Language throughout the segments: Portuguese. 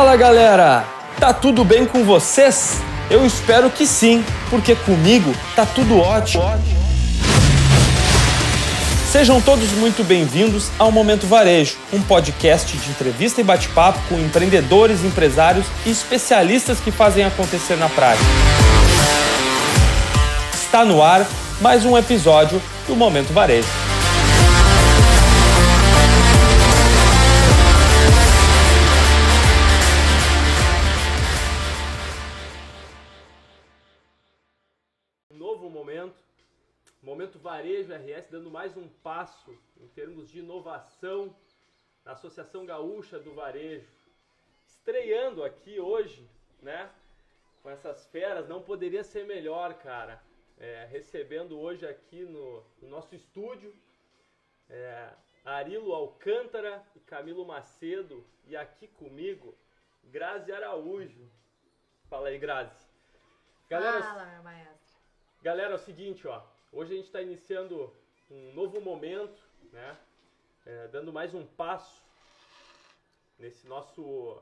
Fala galera! Tá tudo bem com vocês? Eu espero que sim, porque comigo tá tudo ótimo. Sejam todos muito bem-vindos ao Momento Varejo, um podcast de entrevista e bate-papo com empreendedores, empresários e especialistas que fazem acontecer na prática. Está no ar mais um episódio do Momento Varejo. Varejo RS dando mais um passo em termos de inovação na Associação Gaúcha do Varejo. Estreando aqui hoje, né? Com essas feras, não poderia ser melhor, cara. É, recebendo hoje aqui no, no nosso estúdio é, Arilo Alcântara e Camilo Macedo e aqui comigo Grazi Araújo. Fala aí, Grazi. Galera, Fala, meu maestro. Galera, é o seguinte, ó. Hoje a gente está iniciando um novo momento, né? É, dando mais um passo nesse nosso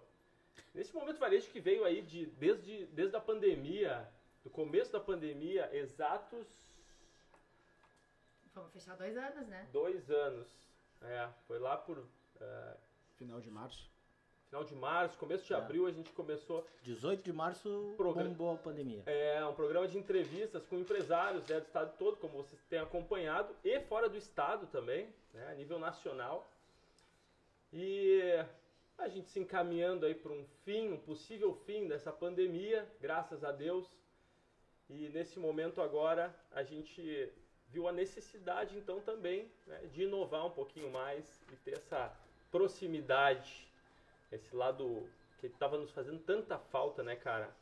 nesse momento varejo que veio aí de desde desde a pandemia, do começo da pandemia, exatos Vamos fechar dois anos, né? dois anos. É, foi lá por é, Final de março. Final de março, começo de É. abril a gente começou 18 de março Programa- bombou a pandemia. É um programa de entrevistas com empresários né, do estado todo, como vocês têm acompanhado, e fora do estado também, né, a nível nacional. E a gente se encaminhando aí para um fim, um possível fim dessa pandemia, graças a Deus. E nesse momento agora a gente viu a necessidade então também né, de inovar um pouquinho mais e ter essa proximidade, esse lado que estava nos fazendo tanta falta, né, cara?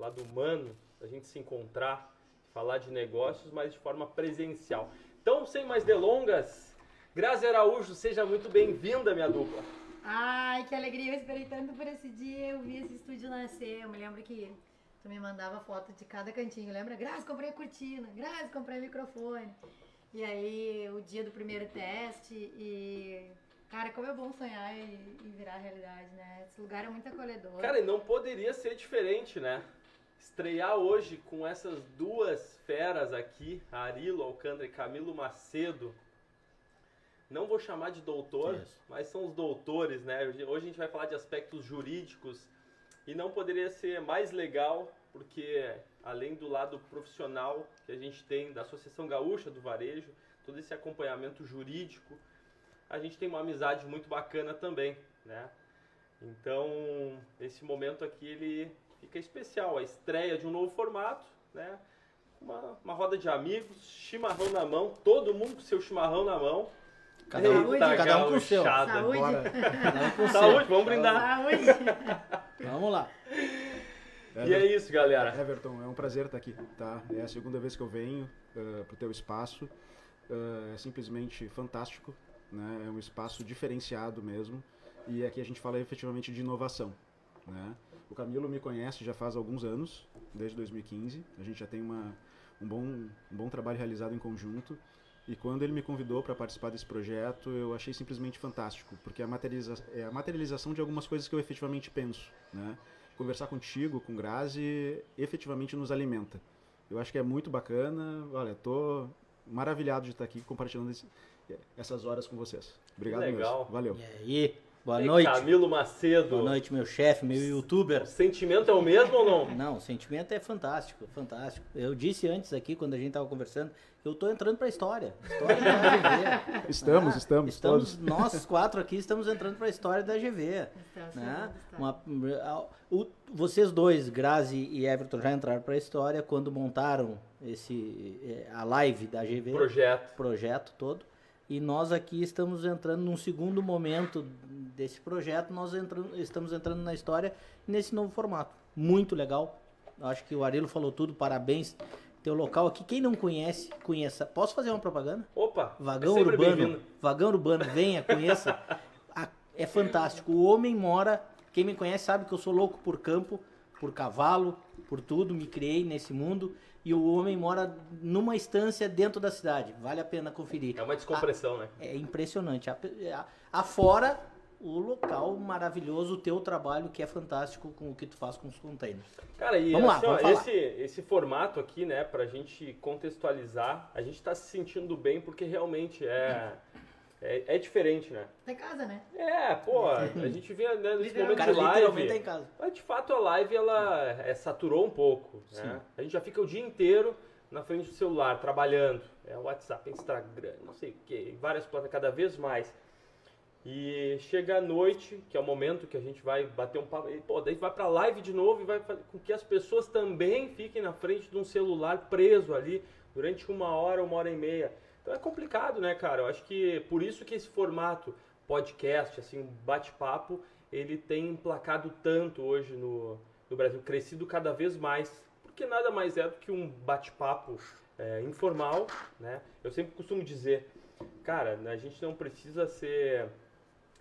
lado humano, a gente se encontrar, falar de negócios, mas de forma presencial. Então, sem mais delongas, Grazi Araújo, seja muito bem-vinda, minha dupla. Ai, que alegria. Eu esperei tanto por esse dia. Eu vi esse estúdio nascer. Eu me lembro que tu me mandava foto de cada cantinho. Lembra? Graças, comprei a cortina. Graças, comprei microfone. E aí, o dia do primeiro teste. E. Cara, como é bom sonhar e, e virar realidade, né? Esse lugar é muito acolhedor. Cara, e não poderia ser diferente, né? Estrear hoje com essas duas feras aqui, Arilo Alcântara e Camilo Macedo. Não vou chamar de doutor, Isso. mas são os doutores, né? Hoje hoje a gente vai falar de aspectos jurídicos e não poderia ser mais legal, porque além do lado profissional que a gente tem da Associação Gaúcha do Varejo, todo esse acompanhamento jurídico, a gente tem uma amizade muito bacana também, né? Então, esse momento aqui ele fica especial, a estreia de um novo formato, né? Uma, uma roda de amigos, chimarrão na mão, todo mundo com seu chimarrão na mão. Cada um- Eita, cada um com o seu. Saúde. Bora. Cada um com o seu. Saúde, vamos brindar. Saúde. Vamos lá. E é isso, galera. Everton, é um prazer estar aqui, tá? É a segunda vez que eu venho uh, pro teu espaço. Uh, é simplesmente fantástico, né? É um espaço diferenciado mesmo. E aqui a gente fala efetivamente de inovação, né? O Camilo me conhece já faz alguns anos, desde 2015. A gente já tem uma, um, bom, um bom trabalho realizado em conjunto. E quando ele me convidou para participar desse projeto, eu achei simplesmente fantástico, porque é a, materializa é a materialização de algumas coisas que eu efetivamente penso, né? Conversar contigo, com Grazi, efetivamente nos alimenta. Eu acho que é muito bacana. Olha, tô maravilhado de estar aqui compartilhando esse- essas horas com vocês. Obrigado Legal. mesmo. Valeu. E aí? Boa E noite. Camilo Macedo. Boa noite, meu chefe, meu O youtuber. sentimento é o mesmo ou não? Não, o sentimento é fantástico, fantástico. Eu disse antes aqui, quando a gente estava conversando, que eu tô entrando pra história. História da GV. Estamos, Ah, estamos, estamos todos. Nós quatro aqui estamos entrando pra história da GV. Estamos, né? Uma- a- o- vocês dois, Grazi e Everton, já entraram para a história quando montaram esse eh, a live da GV, Projeto. projeto todo. E nós aqui estamos entrando num segundo momento desse projeto, nós entramos, estamos entrando na história nesse novo formato. Muito legal. Acho que o Arilo falou tudo, parabéns. Teu local aqui, quem não conhece, conheça. Posso fazer uma propaganda? Opa, Vagão é urbano, vagão urbano, venha, conheça. É fantástico. O homem mora, quem me conhece sabe que eu sou louco por campo, por cavalo, por tudo, me criei nesse mundo. E o homem mora numa estância dentro da cidade. Vale a pena conferir. É uma descompressão, né? É impressionante. A- a- Afora o local maravilhoso, o teu trabalho que é fantástico com o que tu faz com os containers. Cara, e Vamos lá, assim, ó, vamos falar. esse, esse formato aqui, né, pra gente contextualizar, a gente tá se sentindo bem porque realmente é, é, é diferente, né? Tá em casa, né? É, pô, a gente vê né, nesse momento cara de literalmente tá em live. casa. Mas de fato a live ela é, saturou um pouco. Né? A gente já fica o dia inteiro na frente do celular, trabalhando. É WhatsApp, Instagram, não sei o que, várias plataformas, cada vez mais. E chega a noite, que é o momento que a gente vai bater um papo. E, pô, daí vai pra live de novo e vai fazer com que as pessoas também fiquem na frente de um celular preso ali durante uma hora, uma hora e meia. Então é complicado, né, cara? Eu acho que por isso que esse formato podcast, assim, um bate-papo, ele tem emplacado tanto hoje no, no Brasil, crescido cada vez mais, porque nada mais é do que um bate-papo é, informal, né? Eu sempre costumo dizer, cara, a gente não precisa ser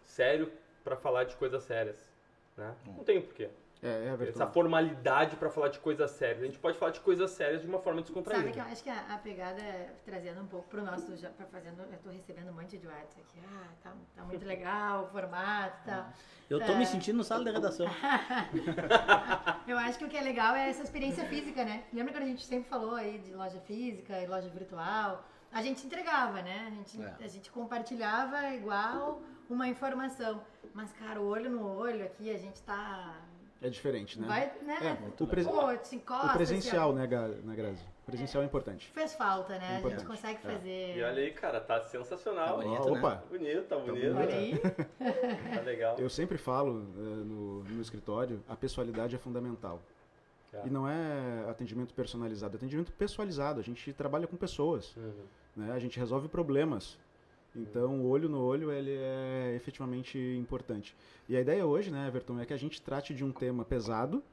sério para falar de coisas sérias, né? Não tem porquê. É, é Essa Everton. formalidade para falar de coisas sérias. A gente pode falar de coisas sérias de uma forma descontraída. Sabe que eu acho que a, a pegada é trazendo um pouco pro nosso. Já, pra fazendo, eu tô recebendo um monte de WhatsApp aqui. Ah, tá, tá muito legal o formato e tal. Eu tô me É. sentindo no sala de redação. Eu acho que o que é legal é essa experiência física, né? Lembra quando a gente sempre falou aí de loja física e loja virtual? A gente entregava, né? A gente, É. a gente compartilhava igual uma informação. Mas, cara, olho no olho aqui, a gente tá. É diferente, né? Vai, né? É, o, presen- Pô, encosta, o presencial, assim, né, né, Grazi? O presencial é importante. ó. Fez falta, né? A Importante. gente consegue É. fazer. E olha aí, cara, tá sensacional. Tá bonito, né? opa, Bonito, tá bonito. bonito. Olha aí. Tá legal. eu sempre falo no, no escritório, a pessoalidade é fundamental. É. E não é atendimento personalizado, é atendimento pessoalizado. A gente trabalha com pessoas, Uhum. né? A gente resolve problemas. Então, o olho no olho, ele é efetivamente importante. E a ideia hoje, né, Everton, é que a gente trate de um tema pesado,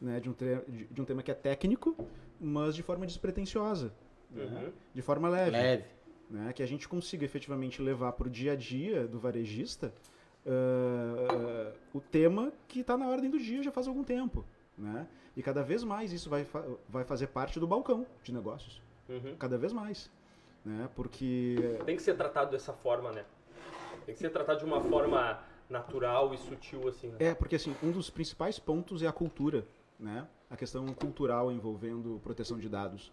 né, de um, tre- de de um tema que é técnico, mas de forma despretensiosa, né, Uhum. de forma leve. Leve. né, que a gente consiga efetivamente levar para o dia a dia do varejista ah, o tema que está na ordem do dia já faz algum tempo. Né? E cada vez mais isso vai, fa- vai fazer parte do balcão de negócios. Uhum. Cada vez mais. Né? Porque Tem que ser tratado dessa forma, né? Tem que ser tratado de uma forma natural e sutil, assim. Né? É, porque assim, um dos principais pontos é a cultura, né? A questão cultural envolvendo proteção de dados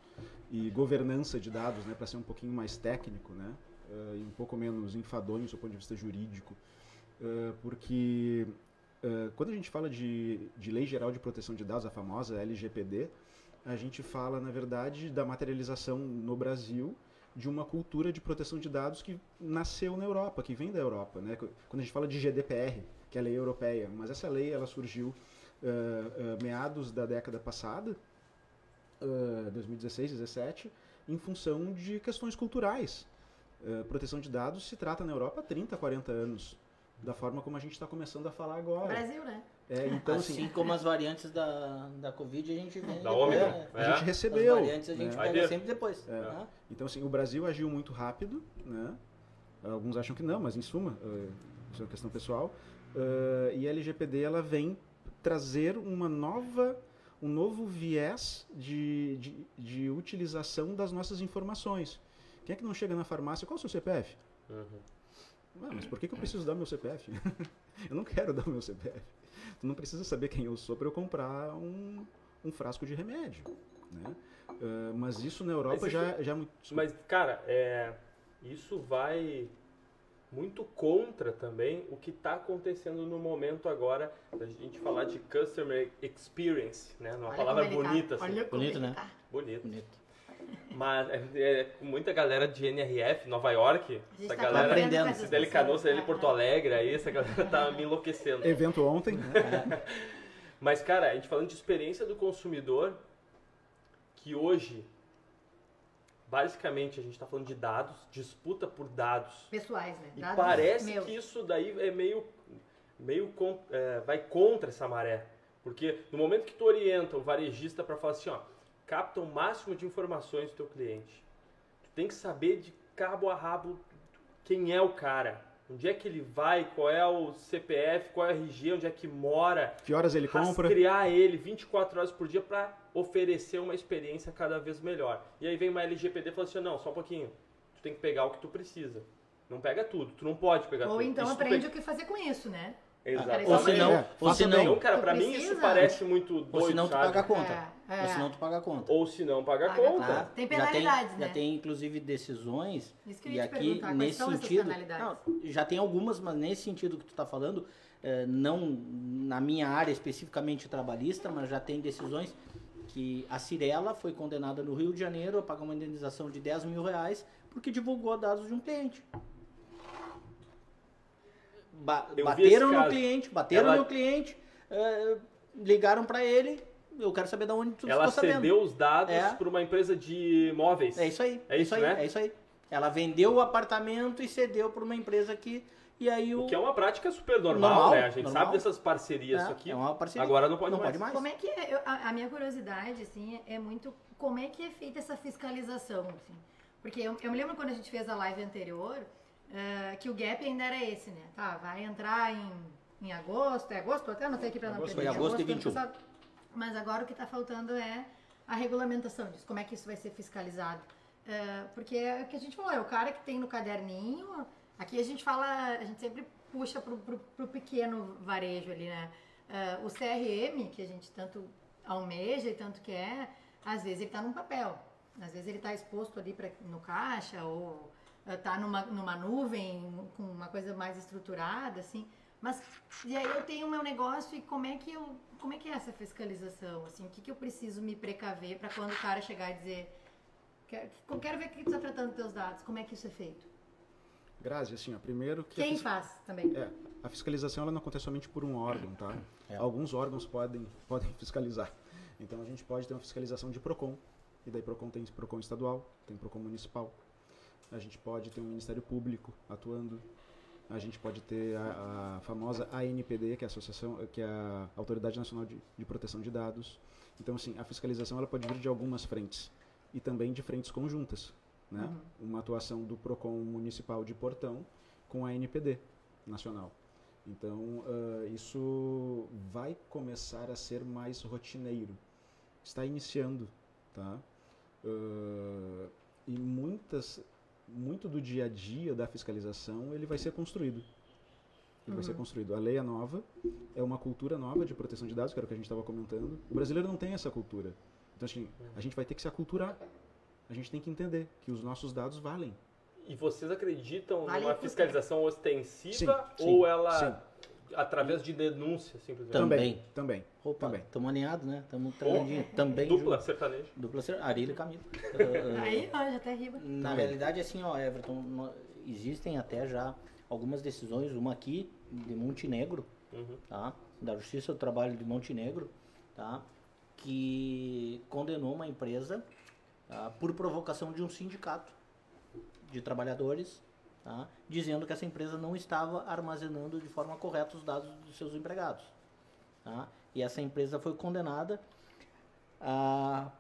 e governança de dados, né? Para ser um pouquinho mais técnico, né? eh, e um pouco menos enfadonho do ponto de vista jurídico. Eh, porque eh, quando a gente fala de, de Lei Geral de Proteção de Dados, a famosa LGPD, a gente fala, na verdade, da materialização no Brasil de uma cultura de proteção de dados que nasceu na Europa, que vem da Europa. Né? Quando a gente fala de GDPR, que é a lei europeia, mas essa lei ela surgiu uh, uh, meados da década passada, uh, 2016, 2017, em função de questões culturais. Uh, proteção de dados se trata na Europa há 30, 40 anos, da forma como a gente está começando a falar agora. Brasil, né? É, então, assim, assim, como as variantes da, da Covid, a gente vem. Da Ômicron. né? a É. gente recebeu. As variantes a gente né? Pega sempre depois. É. né? Então, assim, o Brasil agiu muito rápido, né? Alguns acham que não, mas em suma, uh, isso é uma questão pessoal. Uh, e a LGPD ela vem trazer uma nova, um novo viés de, de, de utilização das nossas informações. Quem é que não chega na farmácia? Qual é o seu CPF? Uhum. Ah, mas por que, que eu preciso dar meu CPF? eu não quero dar o meu CPF. Tu não precisa saber quem eu sou para eu comprar um, um frasco de remédio. Né? Uh, mas isso na Europa Mas já, já é muito. Mas, cara, é, isso vai muito contra também o que está acontecendo no momento agora da gente falar de customer experience, né? Uma Olha palavra tá. bonita, assim. Olha como Bonito, ele né? tá. Bonito. Bonito. Mas é, é, com muita galera de NRF, Nova York, A essa tá galera aprendendo. Cideli Canoas, pessoas. Cideli Porto Alegre, aí essa galera tá me enlouquecendo. Evento ontem. Mas, cara, a gente falando de experiência do consumidor, que hoje, basicamente, a gente está falando de dados, disputa por dados. Pessoais, né? E Dados parece meus. que isso daí é meio, meio é, vai contra essa maré. Porque no momento que tu orienta o varejista para falar assim, ó, capta o máximo de informações do teu cliente. Tu tem que saber de cabo a rabo quem é o cara. Onde é que ele vai, qual é o CPF, qual é o RG, onde é que mora, Que horas ele compra? rastrear ele 24 horas por dia para oferecer uma experiência cada vez melhor. E aí vem uma LGPD e fala assim, não, só um pouquinho, tu tem que pegar o que tu precisa. Não pega tudo. Tu não pode pegar Ou tudo. então Isso tu aprende pega- o que fazer com isso, né? Exatamente. Ou se não, É, ou se não, Não, cara, pra mim isso parece muito doido, ou se não tu sabe? paga a conta. É, é. Ou se não tu paga a conta. Ou se não paga a Paga conta. conta. Tem Já penalidades, tem, né? Já tem, inclusive, decisões. Isso que eu e ia te aqui, nesse sentido. Não, já tem algumas, mas nesse sentido que tu está falando, eh, não na minha área especificamente trabalhista, mas já tem decisões que a Cirela foi condenada no Rio de Janeiro a pagar uma indenização de 10 mil reais porque divulgou dados de um cliente. Ba- Eu bateram no cliente, bateram Ela- no cliente, eh, ligaram para ele, eu quero saber de onde tu Ela ficou sabendo. cedeu os dados É. para uma empresa de móveis. É isso aí. É isso, aí, né? É isso aí. Ela vendeu o apartamento e cedeu para uma empresa que. E aí o. O que é uma prática super normal, Normal, né? A gente normal. sabe dessas parcerias É, é uma parceria. Agora não pode Não mais. pode mais. Como é que é, eu- a, a minha curiosidade, assim, é muito como é que é feita essa fiscalização, assim. Porque eu, eu me lembro quando a gente fez a live anterior, eh, que o gap ainda era esse, né? Tá, vai entrar em, em agosto, é agosto? Até anotei aqui pra não Agosto, perder. foi agosto do ano 21. passado. Mas agora o que tá faltando é a regulamentação disso, como é que isso vai ser fiscalizado. Eh, porque é o que a gente falou, é o cara que tem no caderninho, aqui a gente fala, a gente sempre puxa pro, pro, pro pequeno varejo ali, né? Eh, o CRM, que a gente tanto almeja e tanto quer, às vezes ele tá num papel. Às vezes ele tá exposto ali pra, no caixa ou tá numa, numa nuvem com uma coisa mais estruturada, assim. Mas e aí eu tenho o meu negócio e como é que eu como é que é essa fiscalização? Assim, o que, que eu preciso me precaver para quando o cara chegar e dizer quero, quero ver o que tu tá tratando dos teus dados, como é que isso é feito? Grazi, assim, ó, primeiro que a Quem faz também? É, a fiscalização ela não acontece somente por um órgão, tá? É. Alguns órgãos podem, podem fiscalizar. Então a gente pode ter uma fiscalização de PROCON, e daí PROCON tem PROCON estadual, tem PROCON municipal. A gente pode ter um Ministério Público atuando. A gente pode ter a, a famosa ANPD, que é a Associação, que é a Autoridade Nacional de, de Proteção de Dados. Então assim, a fiscalização ela pode vir de algumas frentes e também de frentes conjuntas, né? Uma atuação do PROCON municipal de Portão com a ANPD nacional. Então, ah, isso vai começar a ser mais rotineiro. Está iniciando, tá? Ah, e muitas, muito do dia a dia da fiscalização ele vai ser construído. Ele vai ser construído. A lei é nova, é uma cultura nova de proteção de dados, que era o que a gente estava comentando. O brasileiro não tem essa cultura. Então, assim, a gente vai ter que se aculturar. A gente tem que entender que os nossos dados valem. E vocês acreditam Vale numa fiscalização ostensiva Sim, ou sim, ela através de denúncia simplesmente? Também. Também. Opa, Também. estamos alinhados, né? Estamos trabalhando também. Dupla junto. sertaneja. Dupla ser- Arilha e Camilo. Aí, ó, já até riba. Na realidade, assim, ó, Everton, existem até já algumas decisões, uma aqui de Montenegro, Uhum. tá? Da Justiça do Trabalho de Montenegro, tá? Que condenou uma empresa tá? por provocação de um sindicato de trabalhadores, tá? Dizendo que essa empresa não estava armazenando de forma correta os dados dos seus empregados, tá? E essa empresa foi condenada a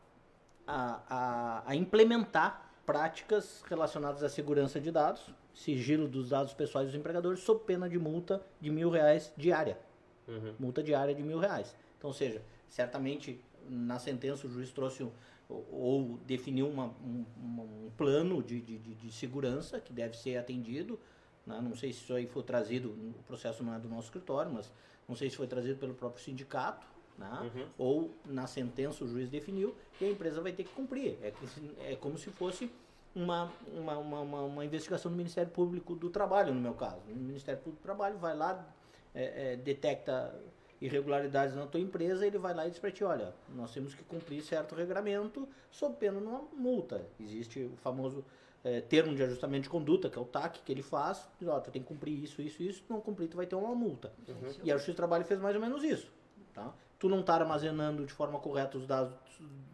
a, a, a implementar práticas relacionadas à segurança de dados, sigilo dos dados pessoais dos empregadores, sob pena de multa de mil reais diária. Uhum. Multa diária de mil reais. Então, ou seja, certamente na sentença o juiz trouxe um, ou, ou definiu uma, um, um plano de, de, de- segurança que deve ser atendido. né? Não sei se isso aí foi trazido, o processo não é do nosso escritório, mas não sei se foi trazido pelo próprio sindicato, né? Uhum. ou na sentença o juiz definiu e a empresa vai ter que cumprir. É, é como se fosse uma, uma, uma, uma- uma investigação do Ministério Público do Trabalho, no meu caso. O Ministério Público do Trabalho vai lá, é, é, detecta irregularidades na tua empresa, ele vai lá e diz para ti, olha, nós temos que cumprir certo regramento sob pena de uma multa. Existe o famoso é, termo de ajustamento de conduta, que é o TAC, que ele faz, diz, ó, tu tem que cumprir isso, isso, isso, se não cumprir tu vai ter uma multa. E a Justiça do Trabalho fez mais ou menos isso. Tá? Tu não está armazenando de forma correta os dados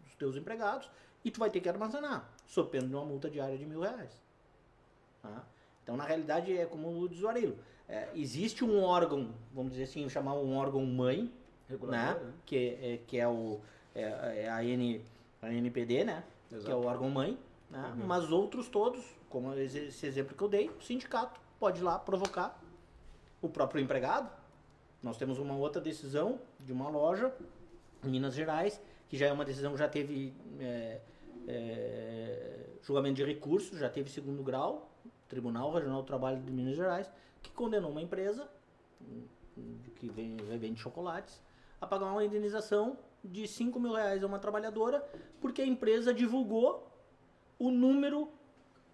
dos teus empregados e tu vai ter que armazenar, sob pena de uma multa diária de mil reais. Tá? Então, na realidade, é como diz o Arilo. É, existe um órgão, vamos dizer assim, chamar um órgão mãe, né? né? Que, é, que é, o, é, é a, N, a NPD, né? Que é Exato. o órgão mãe. Né? Mas outros todos, como esse esse exemplo que eu dei, o sindicato pode ir lá provocar o próprio empregado. Nós temos uma outra decisão de uma loja em Minas Gerais, que já é uma decisão que já teve é, é, julgamento de recurso, já teve segundo grau, Tribunal Regional do Trabalho de Minas Gerais, que condenou uma empresa hum, hum, que vende chocolates a pagar uma indenização de 5 mil reais a uma trabalhadora porque a empresa divulgou o número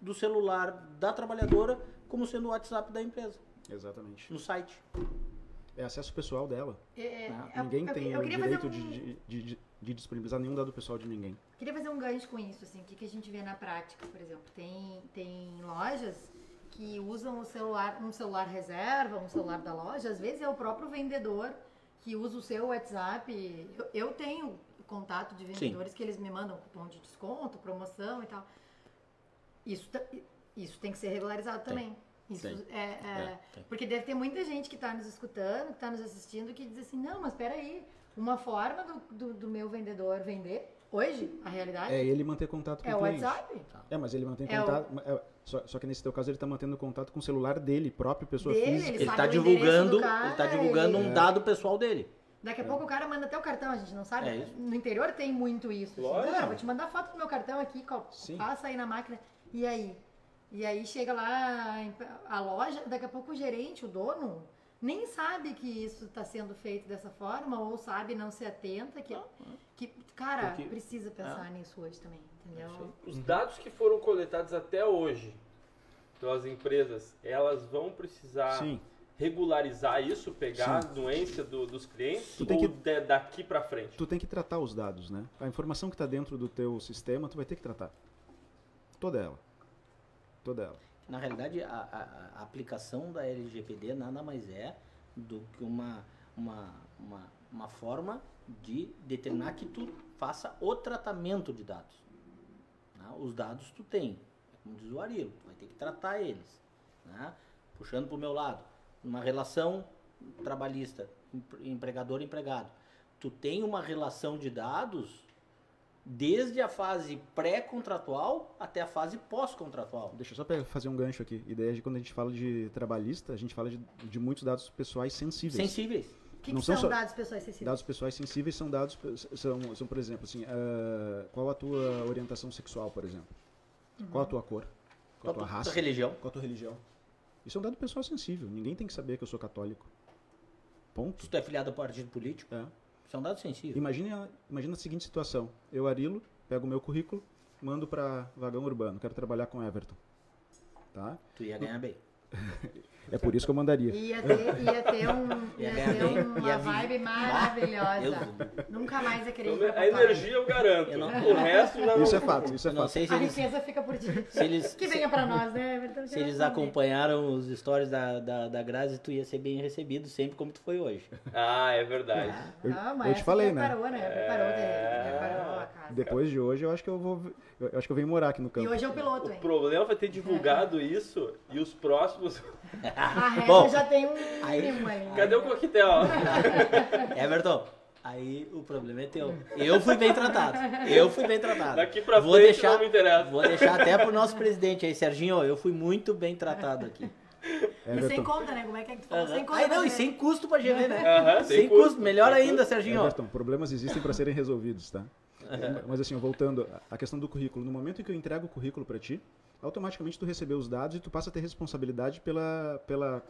do celular da trabalhadora como sendo o WhatsApp da empresa Exatamente. no site. É acesso pessoal dela. É, Ah, eu- Ninguém eu, tem eu o direito um, de, de, de, de disponibilizar nenhum dado pessoal de ninguém. Queria fazer um gancho com isso, assim, o que, que a gente vê na prática, por exemplo. Tem, tem lojas que usam o celular, um celular reserva, um celular da loja, às vezes é o próprio vendedor que usa o seu WhatsApp. Eu, eu tenho contato de vendedores que eles me mandam cupom de desconto, promoção e tal. Isso, isso tem que ser regularizado também. Isso Tem. é, é- É, tem. porque deve ter muita gente que está nos escutando, que está nos assistindo, que diz assim, não, mas peraí, uma forma do, do, do meu vendedor vender, hoje, a realidade, É ele manter contato com é o o cliente. WhatsApp. É, mas ele mantém É o- contato. é, só, só que nesse teu caso ele tá mantendo contato com o celular dele, próprio, pessoa Dele, física. ele está o divulgando, do cara, ele tá divulgando ele- um dado pessoal dele. Daqui a pouco o cara manda até o cartão, a gente não sabe. É. No interior tem muito isso. Assim, Lógico. "Ah, vou te mandar foto do meu cartão aqui, Sim. passa aí na máquina. E aí? E aí chega lá a loja, daqui a pouco o gerente, o dono, nem sabe que isso está sendo feito dessa forma, ou sabe, não se atenta, que, que cara, Porque- precisa pensar nisso hoje também, entendeu? Os dados que foram coletados até hoje pelas empresas, elas vão precisar Sim. regularizar isso, pegar a doença do- dos clientes Tu tem ou que- de- daqui pra frente? Tu tem que tratar os dados, né? A informação que tá dentro do teu sistema, tu vai ter que tratar. Toda ela. Toda ela. Na realidade, a, a- a aplicação da LGPD nada mais é do que uma, uma, uma, uma forma de determinar que tu faça o tratamento de dados. né? Os dados tu tem, é como diz o Arilo, tu vai ter que tratar eles. né? Puxando para o meu lado, uma relação trabalhista, empre- empregador-empregado. Tu tem uma relação de dados desde a fase pré-contratual até a fase pós-contratual. Deixa eu só fazer um gancho aqui. Ideia de quando a gente fala de trabalhista, a gente fala de, de muitos dados pessoais sensíveis. Sensíveis. O que, não que são são só- dados pessoais acessíveis? Dados pessoais sensíveis são dados, são, são por exemplo, assim, ah, qual a tua orientação sexual, por exemplo? Qual a tua cor? Qual a tua raça? religião. Qual a tua religião? Isso é um dado pessoal sensível. Ninguém tem que saber que eu sou católico. Ponto. Se tu é filiado a partido político, É. isso é um dado sensível. Imagina, imagina a seguinte situação. Eu, Arilo, pego o meu currículo, mando para vagão urbano. Quero trabalhar com Everton. Tá? Tu ia ganhar bem. É por isso que eu mandaria. Ia ter, ia ter, um, ia ter uma vibe maravilhosa. Eu- Nunca mais ir Então, A energia eu garanto. Eu não- O resto já não. Isso é fato, isso é Eu fato. sei se A eles, riqueza fica por ti. se eles, Que venha pra nós, né, Everton? se eles acompanharam os stories da, da, da Grazi, tu ia ser bem recebido sempre como tu foi hoje. Ah, é verdade. Eu- Ah, eu mas te essa falei, né? preparou, né? Preparou, É. preparou a casa. Depois de hoje, eu acho que eu vou. Eu acho que eu venho morar aqui no E campo. hoje é o piloto, O hein? problema vai ter divulgado isso e os próximos. A régua Bom, já tem um aí- mínimo ali. Cadê o coquetel? Everton, aí o problema é teu. Eu fui bem tratado. Eu fui bem tratado. Daqui pra vou frente deixar, não me interessa. Vou deixar até pro nosso presidente aí, Serginho, eu fui muito bem tratado aqui. E sem conta, né? Como é que é que tu falou? Sem Aham. conta. Não, né? e sem custo pra GV, né? Aham, sem sem custo, custo, melhor sem ainda, custo. Serginho. Everton, problemas existem para serem resolvidos, tá? Mas assim, voltando à questão do currículo. No momento em que eu entrego o currículo para ti, automaticamente tu recebeu os dados e tu passa a ter responsabilidade pela, pela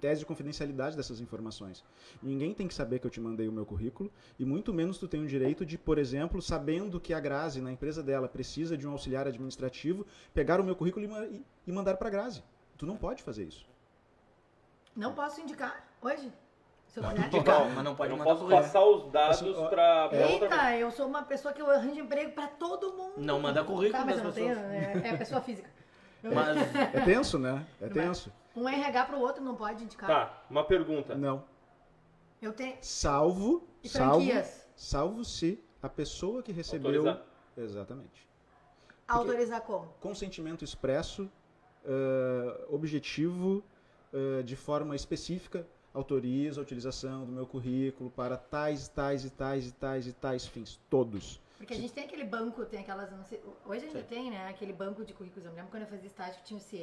tese de confidencialidade dessas informações. Ninguém tem que saber que eu te mandei o meu currículo e muito menos tu tem o direito de, por exemplo, sabendo que a Grazi, na empresa dela, precisa de um auxiliar administrativo, pegar o meu currículo e, e- e mandar para a Grazi. Tu não pode fazer isso. Não posso indicar hoje? Eu. Indicar, mas não pode eu não mandar posso passar os dados pra outra Eita, eu sou uma pessoa que eu arranjo emprego pra todo mundo. Não manda currículo Tá, mas das eu não tenho, pessoas. é, é pessoa física. Mas É tenso, né? É tenso. Um RH pro outro não pode indicar. Tá, uma pergunta. Não. Eu tenho. Salvo, E salvo, franquias? salvo se a pessoa que recebeu. Autorizar. Exatamente. Autorizar como? Consentimento expresso, eh, objetivo, eh, de forma específica, autoriza a utilização do meu currículo para tais, tais e tais e tais e tais fins. Todos. Porque a gente tem aquele banco, tem aquelas. não sei, hoje ainda tem, né? Aquele banco de currículos. Eu me lembro quando eu fazia estágio que tinha o CE,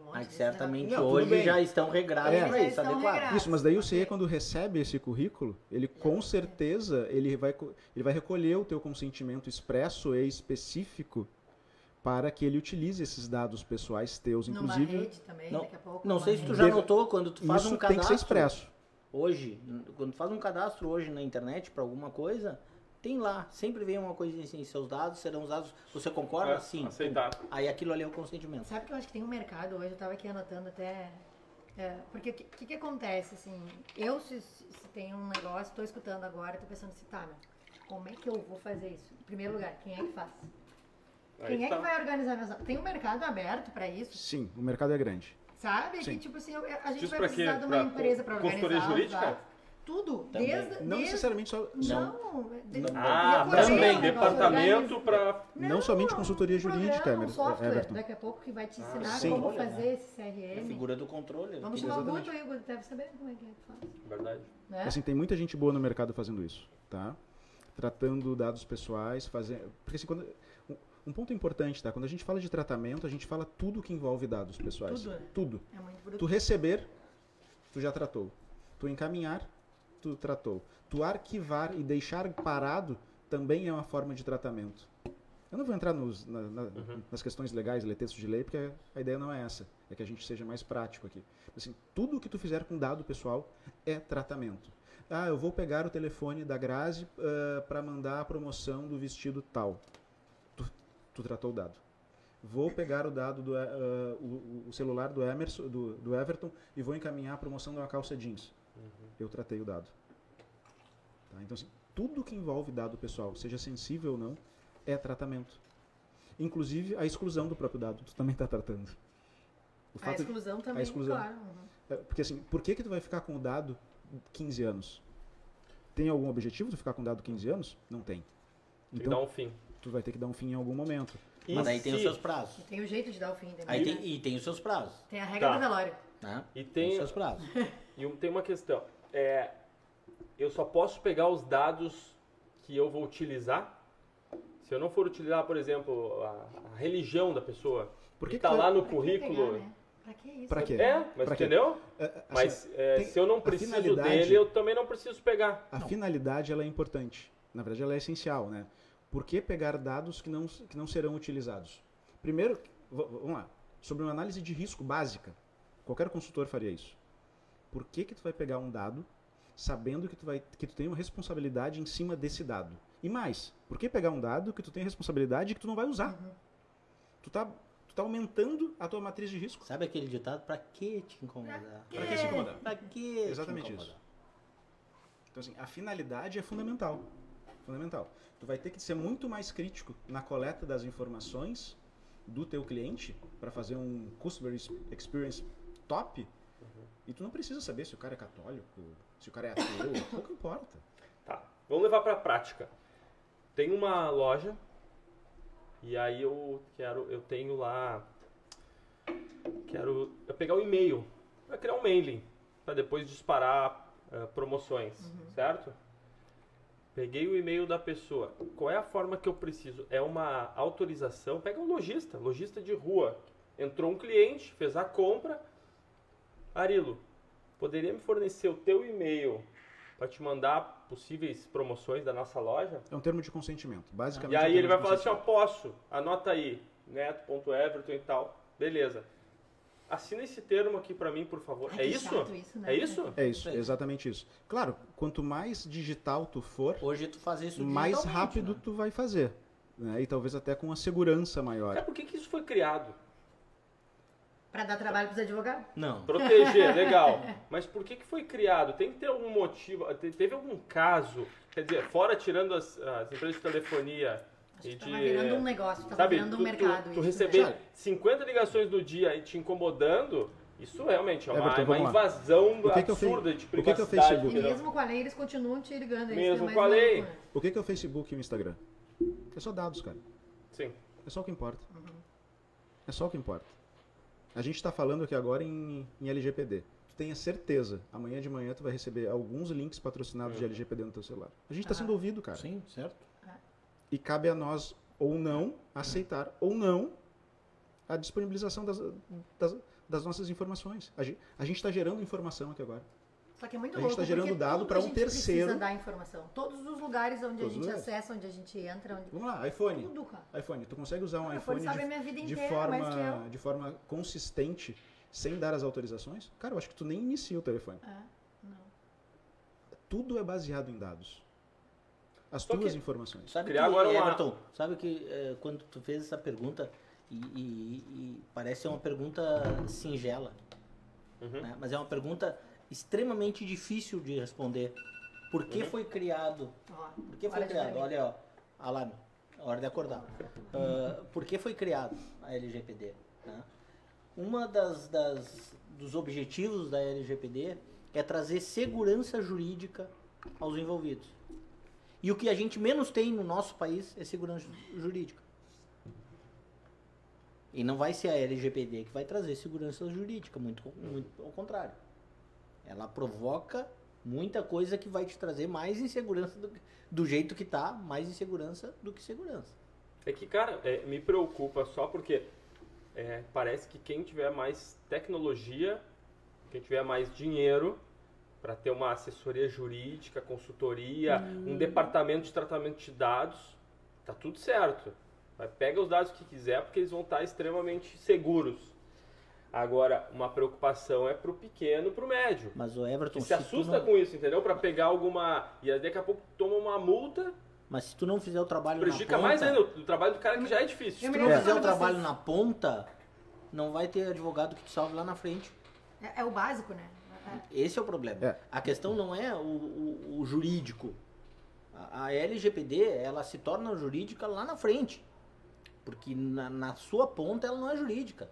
um monte mas desse certamente. Não, hoje já estão regrados É. Já isso, adequado. regrados. Isso, mas daí o CE, ok. quando recebe esse currículo, ele com certeza ele vai, ele vai recolher o teu consentimento expresso e específico para que ele utilize esses dados pessoais teus, Numa inclusive. rede também, Não, daqui a pouco. não numa sei se tu já Deve- notou quando tu faz Isso um tem que cadastro. ser expresso. Hoje, quando tu faz um cadastro hoje na internet para alguma coisa, tem lá, sempre vem uma coisa assim, seus dados serão usados. Você concorda? É, Sim. aceitar. Aí aquilo ali é o consentimento. Sabe que eu acho que tem um mercado hoje, eu tava aqui anotando até. é, porque o que, que, que acontece, assim? Eu, se, se tem um negócio, tô escutando agora, tô pensando assim, tá, meu, como é que eu vou fazer isso? Em primeiro lugar, quem é que faz? Aí Quem é tá. que vai organizar meus? Tem um mercado aberto pra isso, Sim, o mercado é grande. sabe? Sim. Que tipo assim, a gente Diz vai pra quê? precisar de uma Pra empresa pra organizar. consultoria jurídica? Tudo. Também. Desde, Não desde- necessariamente só. Não, de- Ah, também. Departamento para. Não somente consultoria jurídica, programa, um Emer- software, Everton. daqui a pouco que vai te Ah, ensinar sim. como Olha, fazer né? esse É a CRM. figura do controle. Vamos que- chamar o Exatamente. Guto aí, o Guto deve saber como é que é que faz. Verdade. Né? Assim, tem muita gente boa no mercado fazendo isso, tá? Tratando dados pessoais, fazendo... Porque assim, quando... um- ponto importante, tá? Quando a gente fala de tratamento, a gente fala tudo que envolve dados pessoais. Tudo, né? Tudo. É muito bruto. Tu receber, tu já tratou. Tu encaminhar, tu tratou. Tu arquivar e deixar parado também é uma forma de tratamento. Eu não vou entrar nos- na- na- Uhum. nas questões legais, ler texto de lei, porque a ideia não é essa. É que a gente seja mais prático aqui. Assim, tudo que tu fizer com dado pessoal é tratamento. Ah, eu vou pegar o telefone da Grazi para mandar a promoção do vestido tal. Tu, tratou o dado. Vou pegar o dado do ah, o, o celular do Emerson, do, do Everton e vou encaminhar a promoção de uma calça jeans. Eu tratei o dado. Tá? Então, assim, tudo que envolve dado pessoal, seja sensível ou não, é tratamento. Inclusive a exclusão do próprio dado, tu também está tratando. O A fato de- exclusão também, exclusão. claro. uhum. é, Porque assim, por que que tu vai ficar com o dado 15 anos? Tem algum objetivo de ficar com o dado 15 anos? Não tem. Tem que Então, dar um fim. Tu vai ter que dar um fim em algum momento. E Mas aí tem os se- seus prazos. E tem o jeito de dar o fim? Aí tem, e tem os seus prazos. Tem a regra Tá. do velório. Né? E Tem os seus prazos. e um- tem uma questão. É, eu só posso pegar os dados que eu vou utilizar. Se eu não for utilizar, por exemplo, a, a religião da pessoa, Por que que que está tu- lá no Pra que currículo. pegar, né? Pra que isso? Pra quê? É, mas Pra quê? entendeu? É, é, assim, Mas é, tem- se eu não a preciso finalidade- dele, eu também não preciso pegar. A finalidade ela é importante. Na verdade, ela é essencial, né? Por que pegar dados que não, que não serão utilizados? Primeiro, vamos lá, sobre uma análise de risco básica. Qualquer consultor faria isso. Por que que tu vai pegar um dado sabendo que tu, vai, que tu tem uma responsabilidade em cima desse dado? E mais, por que pegar um dado que tu tem responsabilidade e que tu não vai usar? Uhum. Tu tá, tu tá aumentando a tua matriz de risco. Sabe aquele ditado? Pra que te incomodar? Pra que se incomodar? Pra que Exatamente te isso. incomodar? Então, assim, a finalidade é fundamental. Fundamental. Tu vai ter que ser muito mais crítico na coleta das informações do teu cliente para fazer um customer ex- experience top. E tu não precisa saber se o cara é católico, se o cara é ateu, pouco importa. Tá, vamos levar para a prática. Tem uma loja e aí eu quero, eu tenho lá, quero eu pegar o e-mail para criar um mailing para depois disparar eh, promoções, certo? Peguei o e-mail da pessoa. Qual é a forma que eu preciso? É uma autorização. Pega um lojista, lojista de rua. Entrou um cliente, fez a compra. Arilo, poderia me fornecer o teu e-mail para te mandar possíveis promoções da nossa loja? É um termo de consentimento. Basicamente. E é um aí ele vai falar assim, ó, consentimento. posso, anota aí, neto.everton e tal. Beleza. Assina esse termo aqui para mim, por favor. Ai, é isso? chato isso, né? É isso? É isso, exatamente isso. Claro, quanto mais digital tu for, Hoje tu faz isso mais rápido né? tu vai fazer. Né? E talvez até com uma segurança maior. Cara, por que, que isso foi criado? Pra dar trabalho pros advogados? Não. Proteger, legal. Mas por que, que foi criado? Tem que ter algum motivo. te- Teve algum caso, quer dizer, fora tirando as, as empresas de telefonia e Tava de. virando um negócio, tava sabe, virando um tu, mercado. tu, tu né? receber Sabe? 50 ligações do dia e te incomodando, isso realmente é uma, Everton, uma invasão O que que absurda de o que que privacidade. Facebook? E mesmo com a lei, eles continuam te ligando. isso Mesmo é mais com a lei. louco, né? O que que é o Facebook e o Instagram? É só dados, cara. Sim. É só o que importa. É só o que importa. A gente está falando aqui agora em, em LGPD. Tu tenha certeza, amanhã de manhã tu vai receber alguns links patrocinados de LGPD no teu celular. A gente está Ah. sendo ouvido, cara. Sim, certo. E cabe a nós ou não aceitar ou não a disponibilização das, das, das nossas informações. A gente está gerando informação aqui agora. Só que é muito A gente tá gerando porque dado tudo pra a um gente terceiro. precisa dar informação. Todos os lugares onde Todos a gente lugares. acessa, onde a gente entra, onde... Vamos lá, iPhone. Tudo, cara. iPhone, tu consegue usar um iPhone iPhone de, a de inteira, forma, de forma consistente, sem dar as autorizações? Cara, eu acho que tu nem inicia o telefone. É, não. Tudo é baseado em dados. As Só tuas que- informações. Sabe Criar que, agora uma- Everton, sabe que eh, quando tu fez essa pergunta, e, e- e parece uma pergunta singela, Uhum. né? mas é uma pergunta extremamente difícil de responder. Por que foi criado? Por que foi olha criado? Olha, ó, alarme, hora de acordar. Ah, por que foi criado a LGPD? né? Uma das, das- dos objetivos da LGPD é trazer segurança jurídica aos envolvidos. E o que a gente menos tem no nosso país é segurança ju- jurídica. E não vai ser a LGPD que vai trazer segurança jurídica, muito, muito ao contrário. Ela provoca muita coisa que vai te trazer mais insegurança do, do jeito que tá, mais insegurança do que segurança. É que, cara, é, me preocupa só porque é, parece que quem tiver mais tecnologia, quem tiver mais dinheiro para ter uma assessoria jurídica, consultoria, um departamento de tratamento de dados, tá tudo certo. Vai, pega os dados que quiser porque eles vão estar extremamente seguros. Agora, uma preocupação é pro pequeno, pro médio. Mas o Everton, Que se assusta não- com isso, entendeu? Para pegar alguma. E aí daqui a pouco toma uma multa, mas se tu não fizer o trabalho prejudica na mais ponta, ainda o, trabalho do cara que já é difícil. se tu não lembro fizer o trabalho na ponta, não vai ter advogado que te salve lá na frente. É, é o básico, né? É- Esse é o problema. É. A questão não é o, o- o jurídico. A, a LGPD, ela se torna jurídica lá na frente. Porque na, na sua ponta ela não é jurídica.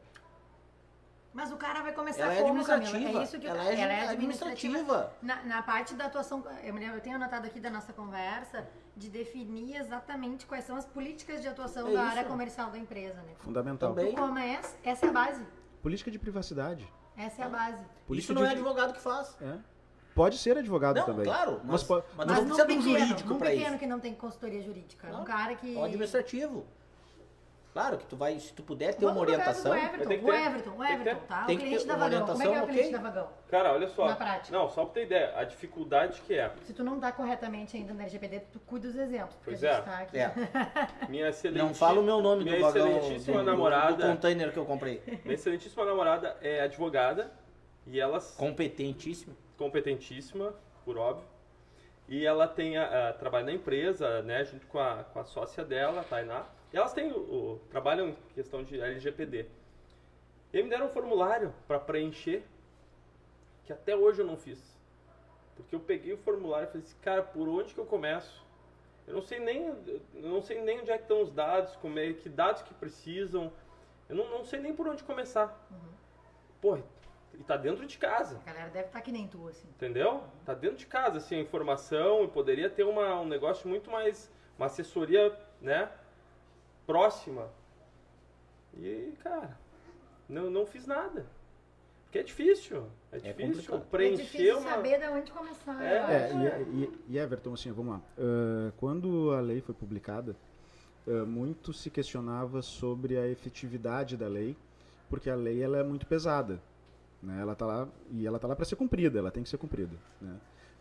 Mas o cara vai começar Ela é como, Camila? administrativa. É isso que ela, eu- é administrativa. Na, na parte da atuação, eu, me lembro, eu tenho anotado aqui da nossa conversa de definir exatamente quais são as políticas de atuação É da isso. área comercial da empresa, né? Fundamental. Também. Como é essa? Essa é a base. Política de privacidade. Essa é a base. Política Isso não é advogado que faz. É. Pode ser advogado Não, também. claro, mas- po- mas Mas não precisa de um jurídico num pra pequeno isso. que não tem consultoria jurídica. Não. Um cara que... O administrativo. Claro que tu vai, se tu puder ter uma Vamos caso orientação. do Everton, Tem que o ter- Everton, o ter- Everton, tá? tem O cliente ter da uma Vagão. Como é que é o orientação, cliente ok. da Vagão? Cara, olha só. Na prática. Não, só pra ter ideia, a dificuldade que é. Se tu não tá corretamente ainda na LGPD, tu cuida dos exemplos. Porque Pois a gente é. tá aqui. É. Minha excelente, Não fala o meu nome minha do vagão excelentíssima do, namorada, do container que eu comprei. minha excelentíssima namorada é advogada e ela Competentíssimo. competentíssima, por óbvio. E ela tem a, a- trabalha na empresa, né, junto com a, com a sócia dela, a Tainá. Elas têm o, o- trabalham em questão de LGPD. E aí me deram um formulário para preencher que até hoje eu não fiz. Porque eu peguei o formulário e falei assim, cara, por onde que eu começo? Eu não sei nem, eu não sei nem onde é que estão os dados, como é, que dados que precisam. Eu não, não sei nem por onde começar. Pô, e tá dentro de casa. A galera deve estar que nem tu, assim. Entendeu? Tá dentro de casa, assim, a informação e poderia ter uma, um negócio muito mais. Uma assessoria, né? Próxima. E, cara, não, não fiz nada. Porque é difícil. É difícil complicado. É preencher difícil uma. saber de onde começar. É, É, acho. e, e- e Everton, assim, vamos lá. Ah, quando a lei foi publicada, ah, muito se questionava sobre a efetividade da lei, porque a lei ela é muito pesada. Né? Ela tá lá, e ela está lá para ser cumprida, ela tem que ser cumprida. Né?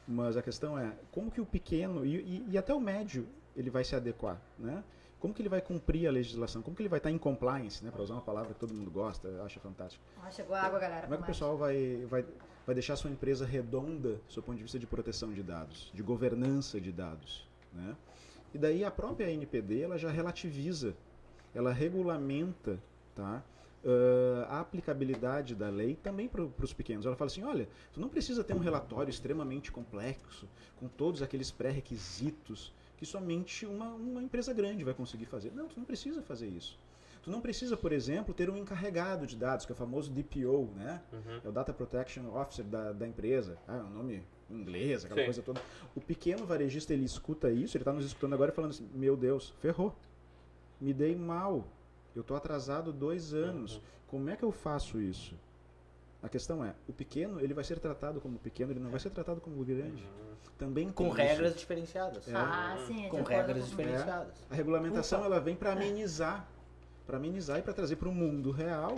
Mas a questão é, como que o pequeno e, e- e até o médio ele vai se adequar? Né? Como que ele vai cumprir a legislação? Como que ele vai estar em compliance, né? para usar uma palavra que todo mundo gosta, acha fantástico? Ó, chegou a água, galera. Como é que o pessoal vai, vai, vai deixar a sua empresa redonda do ponto de vista de proteção de dados, de governança de dados? Né? E daí a própria NPD ela já relativiza, ela regulamenta tá, ah, a aplicabilidade da lei também para os pequenos. Ela fala assim, olha, tu não precisa ter um relatório extremamente complexo, com todos aqueles pré-requisitos que somente uma, uma empresa grande vai conseguir fazer. Não, tu não precisa fazer isso. Tu não precisa, por exemplo, ter um encarregado de dados, que é o famoso DPO, né? Uhum. É o Data Protection Officer da, da empresa. Ah, é um nome em inglês, aquela Sim. coisa toda. O pequeno varejista, ele escuta isso, ele está nos escutando agora e falando assim, meu Deus, ferrou. Me dei mal. Eu estou atrasado dois anos. Uhum. Como é que eu faço isso? A questão é, o pequeno, ele vai ser tratado como pequeno, ele não vai ser tratado como grande. Também Com tem isso. regras diferenciadas. É. Ah, sim. é Com regras com- diferenciadas. A regulamentação ela vem para amenizar, para amenizar e para trazer para o mundo real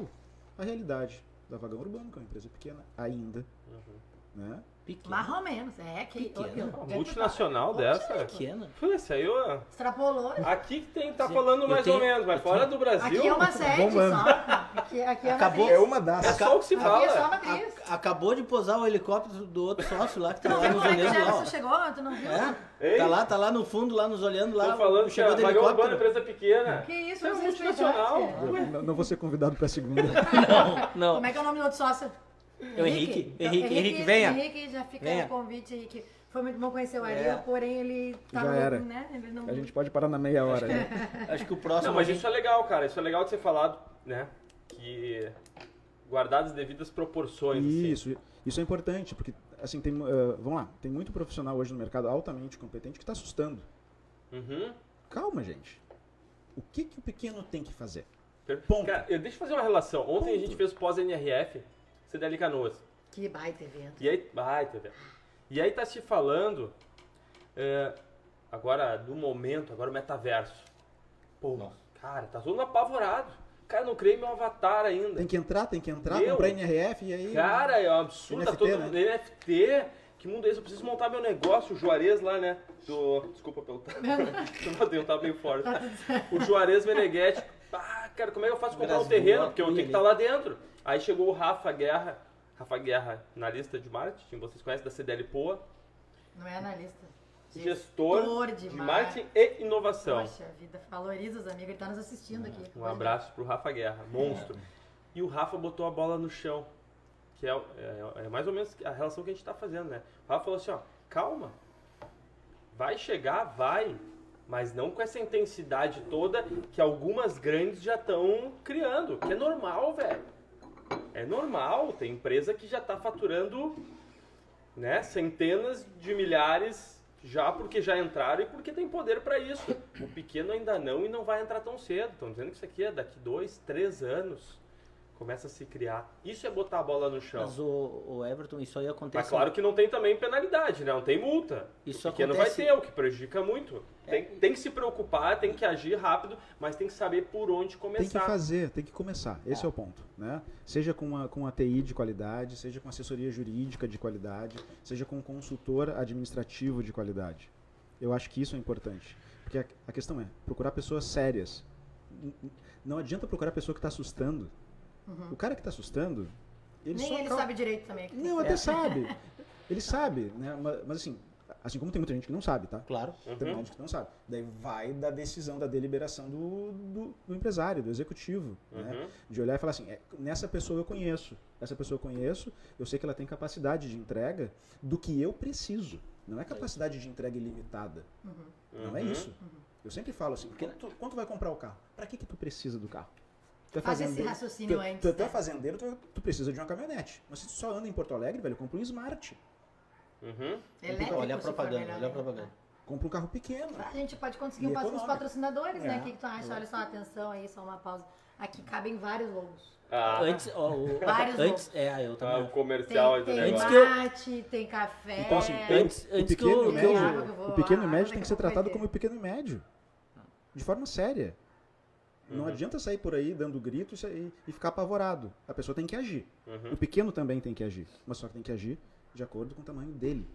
a realidade da Vagão Urbano, que é uma empresa pequena ainda, Uhum. né? Pequena. Mais ou menos. É, que. Pequena. Uma multinacional dessa. Pequena. Pô, Esse aí, ó. Extrapolou. Aqui que tem tá falando mais tenho- ou menos, mas fora tenho- do Brasil. Aqui é uma sede só. Aqui, aqui é uma Acabou. atriz. É uma das. É só o que se Aqui é só fala. uma atriz. A- acabou de posar o helicóptero do outro sócio lá que tá não lá nos é que olhando. Jefferson ó. chegou? Tu não viu? É? Ei, Tá lá, tá lá no fundo, lá nos olhando lá. Tô falando que chegou a do Vagão Urbana é empresa pequena. Que isso, Isso é multinacional. Não, não vou ser convidado pra segunda. Não, não. Como é que é o nome do outro sócio? É o Henrique. Henrique, Henrique, venha. Henrique, já fica Venha. o convite, Henrique. Foi muito bom conhecer o Ariel, É. porém ele tá Já era. né? Ele não... A gente pode parar na meia hora. Né? Acho que o próximo. Não, mas a isso é legal, cara. Isso é legal de ser falado, né? Que guardadas as devidas proporções. assim. Isso, isso é importante, porque assim, tem, uh, vamos lá, tem muito profissional hoje no mercado altamente competente que está assustando. Uhum. Calma, gente. O que, que o pequeno tem que fazer? Ponto. Cara, eu, deixa eu fazer uma relação. Ontem a Ponto. gente fez pós-NRF, CDL Canoas. Que baita evento. E aí, vai, entendeu? E aí tá se falando é, agora do momento, agora o metaverso. Pô, Nossa. cara, tá todo mundo apavorado. Cara, não criei meu avatar ainda. Tem que entrar, tem que entrar, Meu, comprar NRF e aí. Cara, é um absurdo. tá NFT, todo né? mundo NFT. Que mundo é esse? Eu preciso montar meu negócio. O Juarez lá, né? Do... Desculpa pelo. eu tava meio forte. O Juarez Meneghetti. Ah, cara, como é que eu faço pra comprar um terreno? Porque eu tenho que estar lá dentro. Aí chegou o Rafa Guerra. Rafa Guerra, na lista de marketing, vocês conhecem da CDL Poa. Não é analista. Gestor de, de mar- marketing e inovação. Poxa vida, valoriza os amigos, ele tá nos assistindo aqui. Um abraço pro Rafa Guerra, monstro. E o Rafa botou a bola no chão, que é, é- é mais ou menos a relação que a gente tá fazendo, né? O Rafa falou assim, ó, calma, vai chegar, vai, mas não com essa intensidade toda que algumas grandes já estão criando, que é normal, velho. É normal, tem empresa que já tá faturando, né, centenas de milhares já porque já entraram e porque tem poder para isso. O pequeno ainda não e não vai entrar tão cedo. Estão dizendo que isso aqui é daqui dois, três anos começa a se criar. Isso é botar a bola no chão. Mas o, o Everton, isso aí acontece. Mas claro que não tem também penalidade, né? Não tem multa. Isso o pequeno acontece- vai ter, o que prejudica muito. Tem, tem que se preocupar, tem que agir rápido, mas tem que saber por onde começar. Tem que fazer, tem que começar. Esse é, o ponto. Né? Seja com uma, com a TI de qualidade, seja com assessoria jurídica de qualidade, seja com um consultor administrativo de qualidade. Eu acho que isso é importante. Porque a, a questão é procurar pessoas sérias. Não adianta procurar a pessoa que está assustando. O cara que está assustando, ele Nem só ele cal- sabe direito também. Não, até sabe. Ele sabe, né? Mas, mas assim, assim como tem muita gente que não sabe, tá? Claro. Uhum. Tem muita gente que não sabe. Daí vai da decisão, da deliberação do, do, do empresário, do executivo. Né? Uhum. De olhar e falar assim, é, nessa pessoa eu conheço. Essa pessoa eu conheço, eu sei que ela tem capacidade de entrega do que eu preciso. Não é capacidade de entrega ilimitada. Não é Uhum. isso. Eu sempre falo assim, quanto, quanto vai comprar o carro? Para que, que tu precisa do carro? Tu é Faz esse raciocínio tu, antes, Tu, tu é né? fazendeiro, tu, tu precisa de uma caminhonete. Mas se tu só anda em Porto Alegre, velho, compra um Smart. Uhum. Elétrico, Olha a for propaganda, olha a propaganda. Compra um carro pequeno. A gente pode conseguir um pa- uns econômico. patrocinadores, né? É. O que, que tu acha? Olha só, atenção aí, só uma pausa. Aqui cabem vários logos. Ah, Antes, ó, o, Vários antes, é, eu ah, também. o comercial aí Tem, do tem negócio. eu- mate, tem café. Então, assim, Antes, o antes que pequeno eu, que eu- vou- O pequeno e ah, médio tem que ser tratado ter. como pequeno e médio. De forma séria. Não Uhum. adianta sair por aí dando grito e sa- e, e ficar apavorado. A pessoa tem que agir. Uhum. O pequeno também tem que agir. Mas só que tem que agir de acordo com o tamanho dele.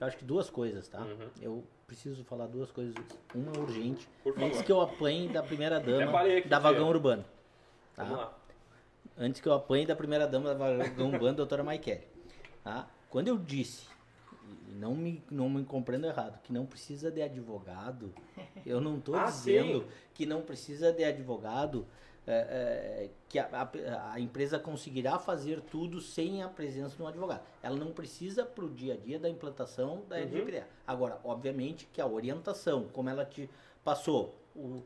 Eu acho que duas coisas, tá? Uhum. Eu preciso falar duas coisas. Uma urgente. Por favor. Antes que eu apanhe da primeira dama da vagão urbano. Tá? Vamos lá. Antes que eu apanhe da primeira dama da vagão urbano, doutora Maikele. Tá? Quando eu disse, e não me, não me compreendo errado, que não precisa de advogado, eu não estou Ah, dizendo sim. que não precisa de advogado, é, é, que a, a- a empresa conseguirá fazer tudo sem a presença de um advogado. Ela não precisa para o dia a dia da implantação da Uhum. LGPD. Agora, obviamente que a orientação, como ela te passou, o,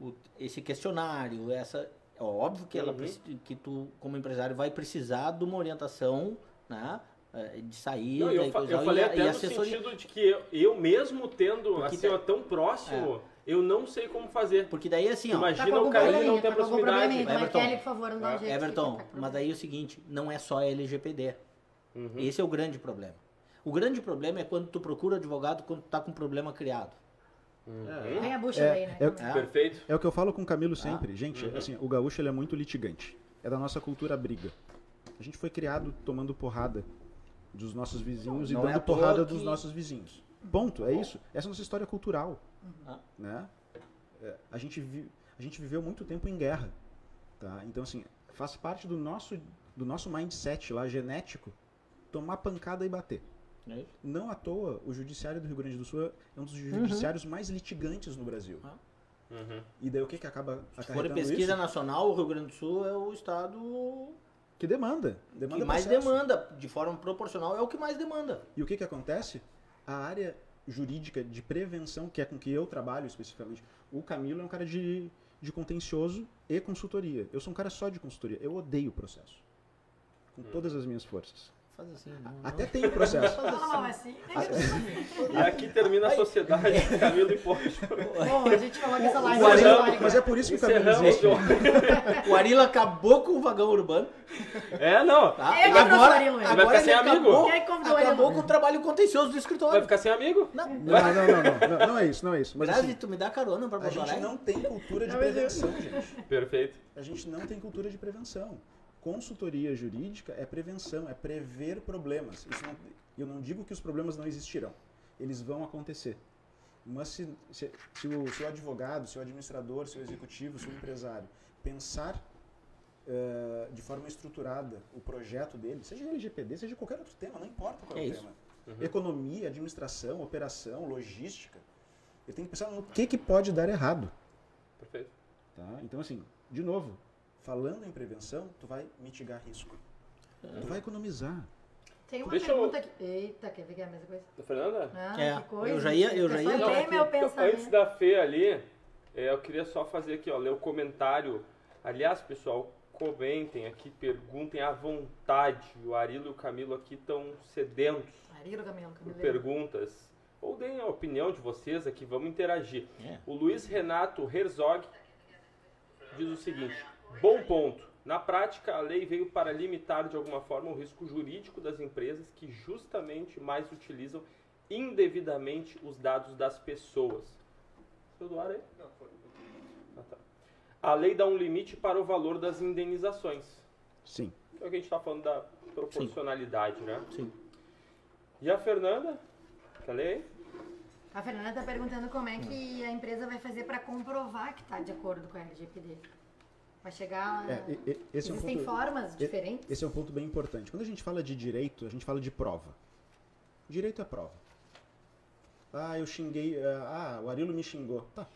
o- esse questionário, essa é óbvio que ela Uhum. que tu como empresário vai precisar de uma orientação, né, é, de Não, eu, e fa- eu e falei a- até e no assessoria. sentido de que eu, eu mesmo tendo Porque assim, tá- tão próximo, eu não sei como fazer. Porque daí assim, ó, Imagina Tá o cara que não tem tá proximidade. Então, Everton. Kelly, por favor, não dá um jeito. Everton, tá mas aí é o seguinte, não é só LGPD. Uhum. Esse é o grande problema. O grande problema é quando tu procura advogado quando tu tá com um problema criado. Uhum. Vem a bucha É, daí, né? é- também. Perfeito. É o que eu falo com o Camilo sempre. Ah. Gente, Uhum. assim, o gaúcho ele é muito litigante. É da nossa cultura briga. A gente foi criado tomando porrada. dos nossos vizinhos Não e é dando toa porrada que- dos nossos vizinhos. Ponto, é isso. Essa é a nossa história cultural. Ah. Né? É, a, gente vi- a gente viveu muito tempo em guerra. Tá? Então, assim, faz parte do nosso, do nosso mindset lá, genético, tomar pancada e bater. É isso. Não à toa, o judiciário do Rio Grande do Sul é um dos judiciários mais litigantes no Brasil. Ah. Uhum. E daí o que, que acaba Se for pesquisa isso? nacional, o Rio Grande do Sul é o estado Que demanda. demanda que mais processo. demanda, de forma proporcional, é o que mais demanda. E o que, que acontece? A área jurídica de prevenção, que é com que eu trabalho especificamente, o Camilo é um cara de, de contencioso e consultoria. Eu sou um cara só de consultoria. Eu odeio o processo. Com todas as minhas forças. Faz assim, não, Até tem o processo. Faz Não, assim. assim. E aqui termina a sociedade Camilo e Porsche. Bom, a gente falou que essa live é é, histórica. mas é por isso que o Camilo existe. o O Arila acabou com o vagão urbano. É, não. Tá? Arilo, ele. Vai agora ficar ele sem amigo. acabou, Quem é que convidou o acabou com o trabalho contencioso do Vai escritório. ficar sem amigo? Não, Não, não, não, não, não, não é isso, não é isso. Mas Grazi, assim, tu me dá carona pra a gente não tem cultura de Não, prevenção, gente. Perfeito. A gente não tem cultura de prevenção. Consultoria jurídica é prevenção, é prever problemas. Não- eu não digo que os problemas não existirão. Eles vão acontecer. Mas se, se, se o seu advogado, seu administrador, seu executivo, seu empresário pensar eh, de forma estruturada o projeto dele, seja LGPD, seja qualquer outro tema, não importa qual é, É o isso. tema. Economia, administração, operação, logística. Ele tem que pensar no que, que pode dar errado. Perfeito. Tá? Então, assim, de novo, falando em prevenção, tu vai mitigar risco. Tu vai economizar. Tem uma Deixa eu- pergunta aqui. Eita, quer ver que é a mesma coisa? Da Fernanda? Ah, É, que coisa. eu já ia- eu já ia- tem meu Então, pensamento. antes da Fê ali, é, eu queria só fazer aqui, ó, ler o comentário. Aliás, pessoal, comentem aqui, perguntem à vontade. O Arilo e o Camilo aqui estão sedentos Arilo, Camilo, por Camilo. perguntas. Ou deem a opinião de vocês aqui, vamos interagir. É. O Luiz Renato Herzog diz o seguinte: bom ponto. Na prática, a lei veio para limitar de alguma forma o risco jurídico das empresas que justamente mais utilizam indevidamente os dados das pessoas. Seu do ar aí? Ah, tá. A lei dá um limite para o valor das indenizações. Sim. É o que a gente está falando da proporcionalidade, né? Sim. E a Fernanda? Quer ler? aí? A Fernanda tá perguntando como é que a empresa vai fazer para comprovar que tá de acordo com a LGPD. Vai chegar. É, e- e- esse é um Existem ponto- formas diferentes? Esse é um ponto bem importante. Quando a gente fala de direito, a gente fala de prova. Direito é prova. Ah, eu xinguei. Ah, o Arilo me xingou. Tá.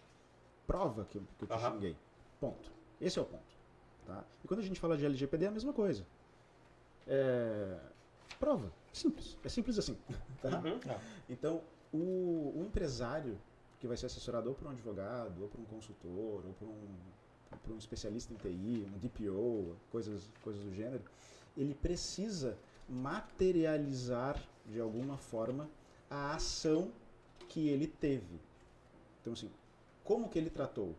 Prova que eu, que eu te Aham. xinguei. Ponto. Esse é o ponto. Tá? E quando a gente fala de LGPD é a mesma coisa. É, prova. Simples. É simples assim. Tá? Uhum. Então, o, o empresário que vai ser assessorado ou por um advogado, ou por um consultor, ou por um, por um especialista em TI, um DPO, coisas, coisas do gênero, ele precisa materializar de alguma forma a ação que ele teve. Então, assim, como que ele tratou?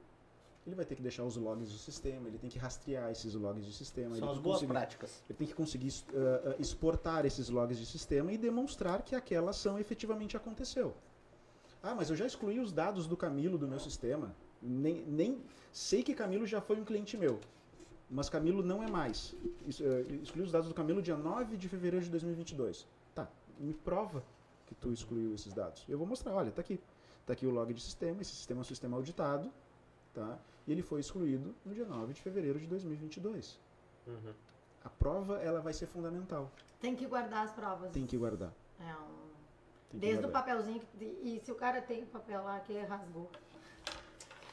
Ele vai ter que deixar os logs do sistema, ele tem que rastrear esses logs do sistema. São ele as boas conseguir- práticas. ele tem que conseguir ah, exportar esses logs de sistema e demonstrar que aquela ação efetivamente aconteceu. Ah, mas eu já excluí os dados do Camilo do meu sistema. Nem, nem sei que Camilo já foi um cliente meu. Mas Camilo não é mais. Eh, excluí os dados do Camilo dia 9 de fevereiro de 2022. Tá, me prova que tu excluiu esses dados. Eu vou mostrar, olha, tá aqui. Tá aqui o log de sistema, esse sistema é um sistema auditado, tá? E ele foi excluído no dia 9 de fevereiro de 2022. Uhum. A prova, ela vai ser fundamental. Tem que guardar as provas. Tem que guardar. É um- Tem que Desde o guardar. papelzinho. que- E se o cara tem o papel lá que rasgou.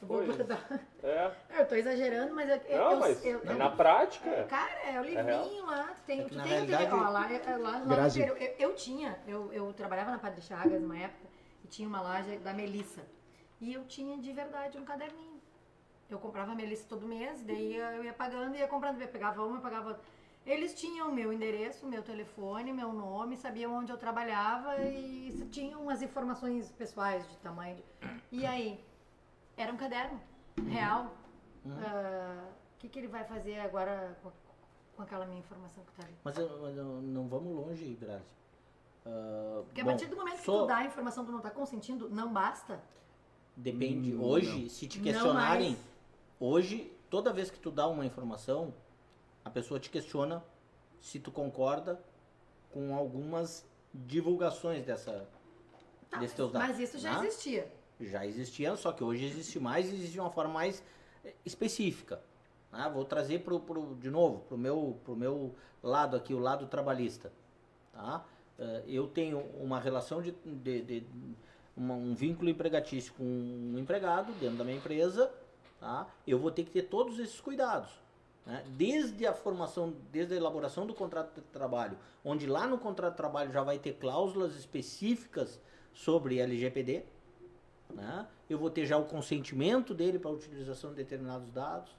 Eu vou guardar. É. Eu tô exagerando, mas eu. eu- Não, eu- mas eu- eu- na prática. Cara, é o livrinho lá, tu tem, É tu na tem realidade- ó, lá, é- lá, lá eu, eu tinha, eu, eu trabalhava na Padre Chagas uma época, e tinha uma loja da Melissa, e eu tinha de verdade um caderninho. Eu comprava a Melissa todo mês, daí eu ia pagando e ia comprando, eu pegava uma, eu pagava outra. Eles tinham meu endereço, meu telefone, meu nome, sabiam onde eu trabalhava e tinham as informações pessoais de tamanho. de- E aí, era um caderno real. Ah, O que, que ele vai fazer agora com, com aquela minha informação que tá ali? Mas, mas não vamos longe, Grazi. Ah, Porque a bom, partir do momento que sou- tu dá a informação, tu não tá consentindo, não basta. Depende. Hum, hoje, se te Não questionarem, hoje, toda vez que tu dá uma informação, a pessoa te questiona se tu concorda com algumas divulgações dessa, Tá, desses teus dados. mas isso já né? existia. Já existia, só que hoje existe mais e existe de uma forma mais eh, específica. né? Vou trazer pro, pro, de novo para o meu, pro meu lado aqui, o lado trabalhista. Tá? Eh, Eu tenho uma relação de, de, de- uma- um vínculo empregatício com um empregado dentro da minha empresa. Tá? Eu vou ter que ter todos esses cuidados. né? Desde a formação, desde a elaboração do contrato de trabalho, onde lá no contrato de trabalho já vai ter cláusulas específicas sobre LGPD, né? Eu vou ter já o consentimento dele para a utilização de determinados dados,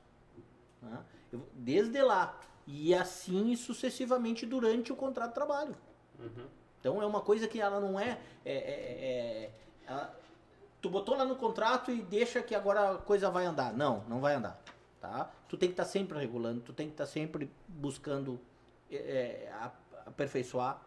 né? Eu desde lá e assim sucessivamente durante o contrato de trabalho. Então é uma coisa que ela não é, é- é- é- ela- tu botou lá no contrato e deixa que agora a coisa vai andar. Não, não vai andar, tá? Tu tem que estar sempre regulando, tu tem que estar sempre buscando é, é, aperfeiçoar.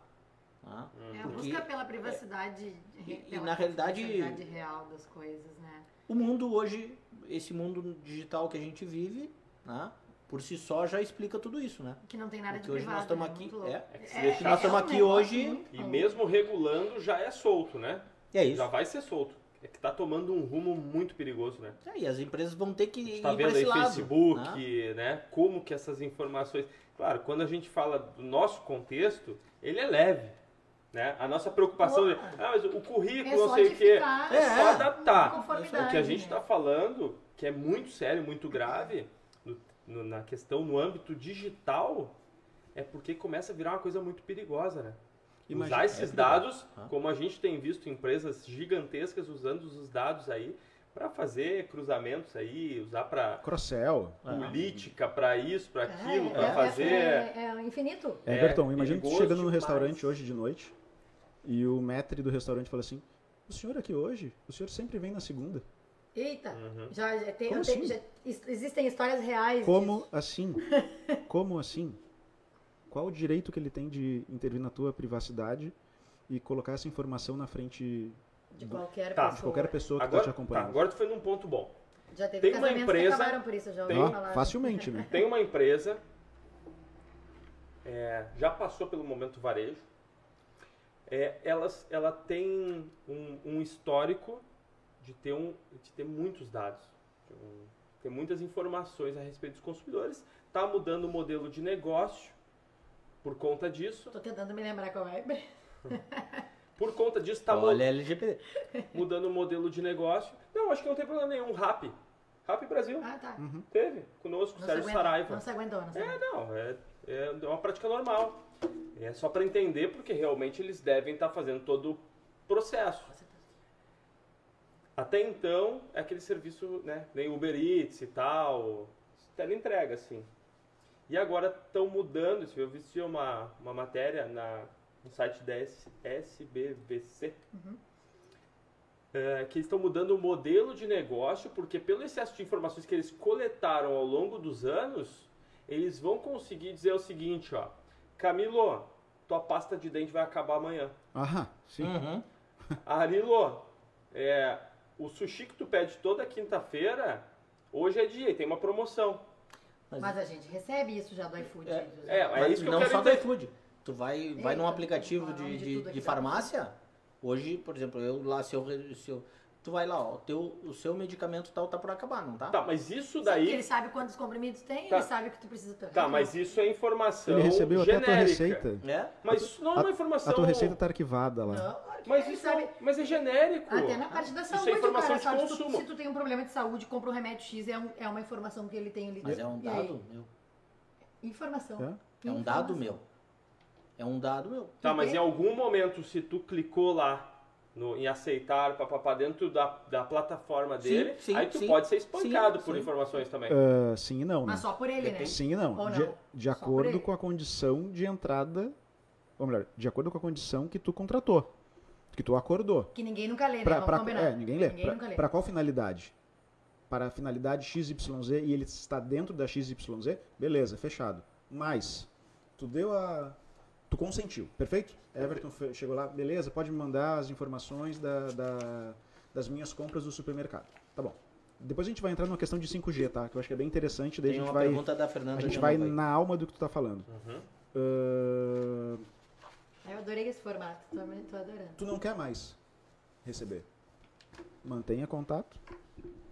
Tá? É a busca pela privacidade, E- e pela na realidade- real das coisas, né? O mundo hoje, esse mundo digital que a gente vive, né, por si só já explica tudo isso, né? Que não tem nada de Porque hoje nós privado, estamos né? aqui, é, É que se É, nós estamos um aqui hoje- E mesmo regulando, já é solto, né? É isso. Já vai ser solto. É que tá tomando um rumo muito perigoso, né? É, e as empresas vão ter que A ir gente tá vendo esse aí lado. Facebook, né? né? Como que essas informações. Claro, quando a gente fala do nosso contexto, ele é leve. Né? A nossa preocupação é, ah, mas o currículo, É não sei o quê. É só É. adaptar. conformidade, O que a gente está falando, que é muito sério, muito grave, no- no- na questão no âmbito digital, é porque começa a virar uma coisa muito perigosa, né? Imagina- Usar esses é dados, Ah. como a gente tem visto empresas gigantescas usando os dados aí para fazer cruzamentos aí, usar para Crossell. política, para isso, para aquilo, É, para é- fazer. É, é, é infinito. É Everton, imagina perigoso chegando no restaurante hoje de noite e o maître do restaurante fala assim: O senhor aqui hoje? O senhor sempre vem na segunda. Eita, Uhum. já, já tem, tenho- assim? já- is- existem histórias reais. Como disso. assim? Como assim? Qual o direito que ele tem de intervir na tua privacidade e colocar essa informação na frente De qualquer Tá, pessoa. de qualquer pessoa que Agora, está te tá, acompanhando? agora tu foi num ponto bom. Já teve Tem uma empresa- que acabaram por isso, já tem- ouvi Ó, falar. facilmente, né? Tem uma empresa, é, já passou pelo momento varejo, é, elas, ela tem um, um histórico de ter, um, de ter muitos dados, de um- ter muitas informações a respeito dos consumidores, está mudando o modelo de negócio por conta disso. Tô tentando me lembrar qual é. Por conta disso, está mudando o modelo de negócio. Não, acho que não tem problema nenhum. Rap. Rap Brasil. Ah, tá. Teve. Conosco, Não se, Sérgio aguentou, Saraiva. não se aguentou, não se É, aguentou. não, é, é uma prática normal. É só para entender, porque realmente eles devem estar fazendo todo o processo. Até então, é aquele serviço, né, nem Uber Eats e tal, entrega assim. E agora estão mudando, isso, eu vi uma, uma matéria na, no site da SBVC, é, que eles estão mudando o modelo de negócio, porque pelo excesso de informações que eles coletaram ao longo dos anos, eles vão conseguir dizer o seguinte, ó, Camilo, tua pasta de dente vai acabar amanhã. Aham, sim. Uhum. Arilo, é, o sushi que tu pede toda quinta-feira, hoje é dia e tem uma promoção. Mas a gente recebe isso já do iFood. É, é, Mas isso que eu não quero só do iFood. Tu vai, vai num Eita, aplicativo vou falar o de, de de, de farmácia. Hoje, por exemplo, eu lá, se eu, se eu- tu vai lá, ó, o, teu, o seu medicamento tal tá por acabar, não tá? Tá, mas isso daí. ele sabe quantos comprimidos tem, Tá. ele sabe que tu precisa ter. Tá, mas isso é informação. Ele recebeu até a tua genérica. receita. É? Mas isso não é uma informação. a tua receita tá arquivada lá. Não, Mas isso sabe. é, mas é genérico. Até na parte da Isso é saúde, informação cara, de sabe? Se tu- consumo. Se tu tem um problema de saúde, compra um remédio X, é, um- é uma informação que ele tem ali. Mas é um dado meu. Informação. É? É um dado meu. É um dado meu. Tá, mas em algum momento, se tu clicou lá no, em aceitar, papapá, dentro da, da plataforma Sim, dele, sim, aí tu sim. pode ser espancado Sim, por sim. informações também. Ah, sim e não, né? Mas só por ele, né? Sim e não. Ou De, não? de por acordo com a condição de entrada. Ou melhor, de acordo com a condição que tu contratou. Que tu acordou. Que ninguém nunca lê, né? Pra, Vamos pra- combinar. é, ninguém lê. Ninguém Pra- lê. Pra qual finalidade? Para a finalidade XYZ e ele está dentro da XYZ, beleza, fechado. Mas, tu deu a. Tu consentiu, perfeito? Everton chegou lá, beleza, pode me mandar as informações da, da- das minhas compras do supermercado. Tá bom. Depois a gente vai entrar numa questão de 5G, tá? Que eu acho que é bem interessante. Daí Tem a gente uma vai, pergunta da Fernanda a gente vai aí. na alma do que tu tá falando. Uhum. Ahn, adorei esse formato. Tô, tô adorando. Tu não quer mais receber. Mantenha contato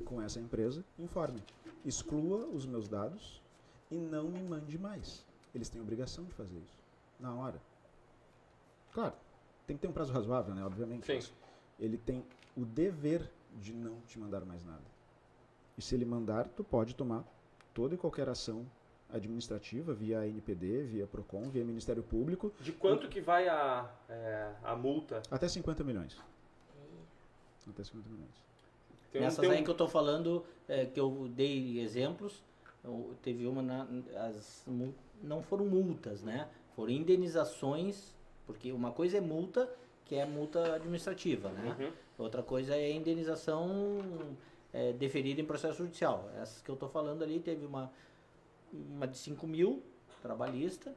com essa empresa, informe. Exclua os meus dados e não me mande mais. Eles têm obrigação de fazer isso. Na hora. Claro, tem que ter um prazo razoável, né? Obviamente. Sim. Ele tem o dever de não te mandar mais nada. E se ele mandar, tu pode tomar toda e qualquer ação administrativa via NPD, via PROCON, via Ministério Público, De quanto que vai a, é, a multa? até 50 milhões. Até 50 milhões. Tem Nessas tem um- aí que eu tô falando, é, que eu dei exemplos, eu- teve uma, na, as, não foram multas, né? Foram indenizações, porque uma coisa é multa, que é multa administrativa, né? Uhum. Outra coisa é indenização é, deferida em processo judicial. Essas que eu tô falando ali, teve uma, uma de 5 mil, trabalhista,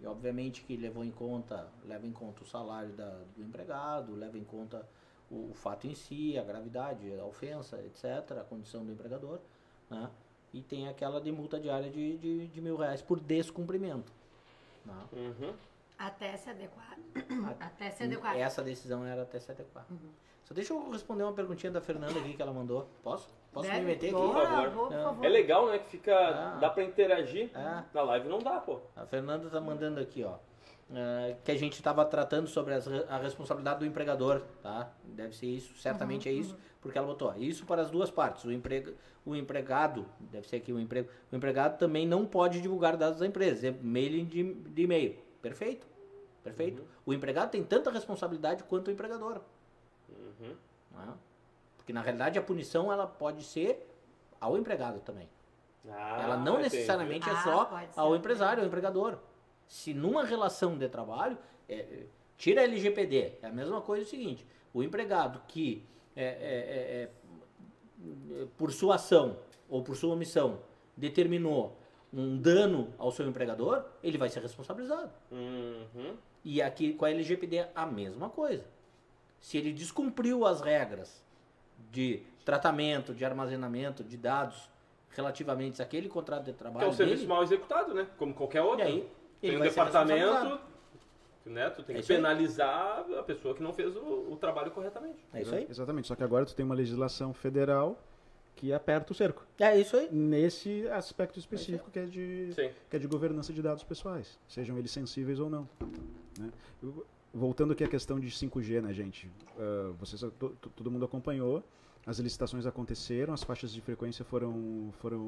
e obviamente que levou em conta, leva em conta o salário da- do empregado, leva em conta o, o fato em si, a gravidade, a ofensa, etc., a condição do empregador, né? E tem aquela de multa diária de, de, de mil reais por descumprimento. Uhum. Até se adequar. Até se adequar. Essa decisão era até se adequar. Uhum. Só deixa eu responder uma perguntinha da Fernanda aqui que ela mandou. Posso? Posso Deve? me meter aqui? Por favor. vou, por É. favor. É legal, né? Que fica. Ah. Dá pra interagir. É. Na live não dá, pô. A Fernanda tá mandando aqui, ó. É, que a gente estava tratando sobre as a responsabilidade do empregador, tá? Deve ser isso, certamente é isso, porque ela botou ó, isso para as duas partes. O, emprega, o empregado, deve ser aqui o emprego, o empregado também não pode divulgar dados da empresa, exemplo, mailing de, de e-mail. Perfeito, perfeito. O empregado tem tanta responsabilidade quanto o empregador, Uhum. né? porque na realidade a punição ela pode ser ao empregado também. Ah, Ela não entendi. necessariamente é Ah, só ao empresário, ao empregador. Se numa relação de trabalho, é, é, tira a LGPD, é a mesma coisa o seguinte, o empregado que é, é, é, é, por sua ação ou por sua omissão determinou um dano ao seu empregador, ele vai ser responsabilizado. Uhum. E aqui com a LGPD a mesma coisa. Se ele descumpriu as regras de tratamento, de armazenamento de dados relativamente àquele contrato de Que trabalho é um serviço dele, mal executado, né? Como qualquer outro. e aí Tem um departamento, né? Tu tem É que isso aí. penalizar a pessoa que não fez o, o trabalho corretamente. É isso aí. Exatamente, só que agora tu tem uma legislação federal que aperta o cerco. É isso aí. Nesse aspecto específico que é de, Sim. que é de governança de dados pessoais, sejam eles sensíveis ou não. né? Voltando aqui à questão de 5G, né, gente? Vocês, to- todo mundo acompanhou, as licitações aconteceram, as faixas de frequência foram, foram,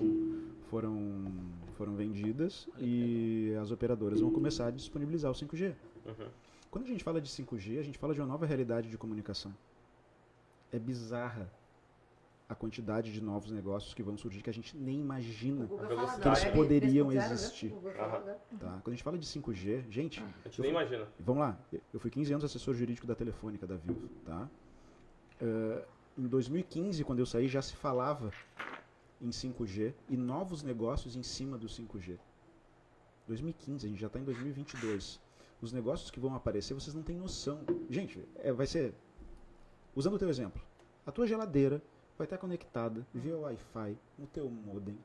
foram, foram vendidas e as operadoras vão começar a disponibilizar o 5G. Uhum. Quando a gente fala de 5G, a gente fala de uma nova realidade de comunicação. É bizarra a quantidade de novos negócios que vão surgir que a gente nem imagina. Que eles poderiam 3.0, né? existir. Tá? Quando a gente fala de 5G, gente, A gente nem imagina. vamos lá. Eu fui 15 anos assessor jurídico da Telefônica, da Vivo. Tá? Eh, em 2015, quando eu saí, já se falava em 5G e novos negócios em cima do 5G. 2015, a gente já está em 2022. Os negócios que vão aparecer, vocês não têm noção. Gente, é, vai ser. Usando o teu exemplo, a tua geladeira vai estar conectada via Wi-Fi no teu modem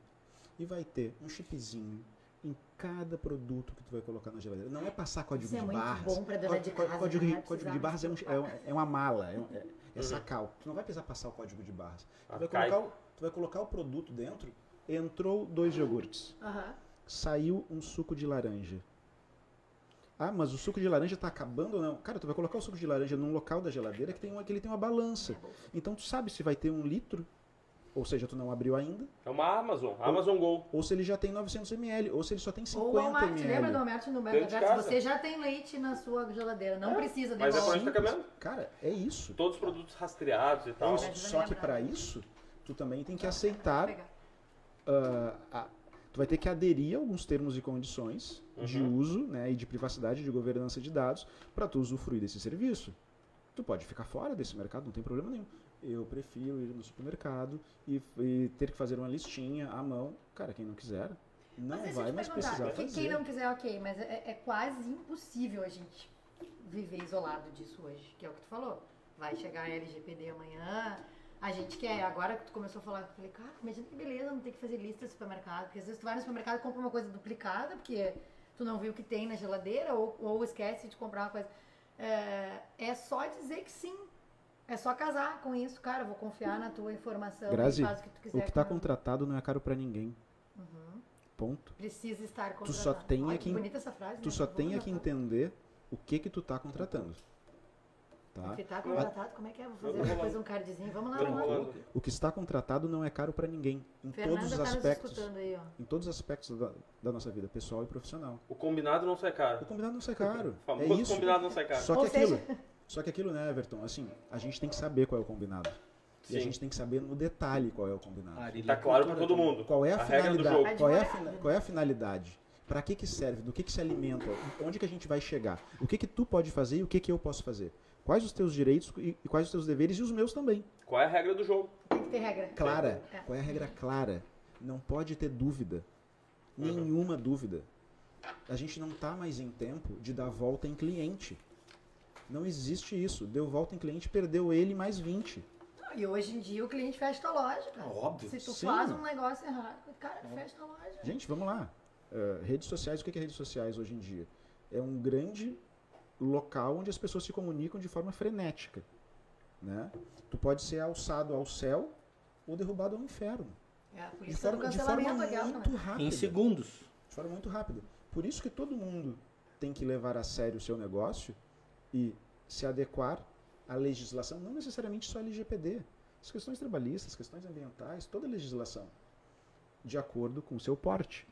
e vai ter um chipzinho em cada produto que tu vai colocar na geladeira. Não é passar código Isso é de muito barras. bom pra dona de casa, Código, né? código de barras é, um- é, um- é uma mala, é, um- é- é Uhum. sacal. Tu não vai precisar passar o código de barras. Tu Ah, vai, colocar o, tu vai colocar o produto dentro, entrou dois iogurtes, Aham. saiu um suco de laranja. Ah, mas o suco de laranja está acabando ou não? Cara, tu vai colocar o suco de laranja num local da geladeira que, tem uma, que ele tem uma balança. Então tu sabe se vai ter um litro, ou seja, tu não abriu ainda, É uma Amazon, Amazon Go. ou se ele já tem 900 ml, ou se ele só tem 50 Ou Walmart, ml. lembra do Walmart no de mercado? Você já tem leite na sua geladeira, não precisa Mas é pra onde tá caminhando? Cara, é isso. Todos os produtos rastreados e É tal. isso. Mas Só que para isso, tu também tem que aceitar Pegar. ah, a- tu vai ter que aderir a alguns termos e condições de Uhum. uso né, e de privacidade de governança de dados para tu usufruir desse serviço. Tu pode ficar fora desse mercado, não tem problema nenhum. Eu prefiro ir no supermercado e, e ter que fazer uma listinha à mão. Cara, quem não quiser, não Mas vai mais precisar quem, fazer. quem não quiser, ok, mas é, é quase impossível a gente viver isolado disso hoje, que é o que tu falou. Vai chegar a LGPD amanhã, a gente quer, agora que tu começou a falar, eu falei, cara, imagina que beleza não ter que fazer lista de supermercado, porque às vezes tu vai no supermercado e compra uma coisa duplicada, porque tu não viu o que tem na geladeira, ou, ou esquece de comprar uma coisa. é, é só dizer que sim. É só casar com isso, cara. Eu vou confiar na tua informação. Grazi, faz o que tu quiser. o que está com- contratado não é caro para ninguém. Ponto. Precisa estar Tu contratado. só tem Olha, é que, bonita essa frase, tu né? só Vou tem é que entender o que que tu tá contratando. Tá? Que tá contratado, como é que é? Vou fazer Vamos depois lá. um cardzinho. Vamos lá, Vamos lá. O que está contratado não é caro para ninguém, em Fernanda todos os tá aspectos, escutando aí, ó. em todos os aspectos da, da nossa vida, pessoal e profissional. O combinado não sai O caro. combinado não sai caro. O É famoso isso. combinado não sai caro. Só que Ou aquilo, seja- só que aquilo, né, Everton? Assim, a gente tem que saber qual é o combinado. E a Sim. gente tem que saber no detalhe qual é o combinado. Arílio Tá é claro pra cultura todo mundo. Qual é a, a regra do finalidade? jogo. Qual é a, fina- qual é a finalidade? Para que que serve? Do que que se alimenta? Onde que a gente vai chegar? O que que tu pode fazer e o que que eu posso fazer? Quais os teus direitos e, quais os teus deveres e os meus também? Qual é a regra do jogo? Tem que ter regra. Clara. É. Qual é a regra clara? Não pode ter dúvida. Nenhuma dúvida. A gente não está mais em tempo de dar volta em cliente. Não existe isso. Deu volta em cliente, perdeu ele mais 20. E hoje em dia o cliente fecha tua loja, cara. Óbvio. Se tu Sim. faz um negócio errado, cara, fecha tua loja. Gente, vamos lá. Uh, redes sociais, o que é redes sociais hoje em dia? É um grande local onde as pessoas se comunicam de forma frenética. Né? Tu pode ser alçado ao céu ou derrubado ao inferno. É, a De polícia do forma, de forma cancelamento aquela, muito né? rápida. Em segundos. De forma muito rápida. Por isso que todo mundo tem que levar a sério o seu negócio e se adequar à legislação, não necessariamente só a LGPD. As questões trabalhistas, as questões ambientais, toda a legislação, de acordo com o seu porte.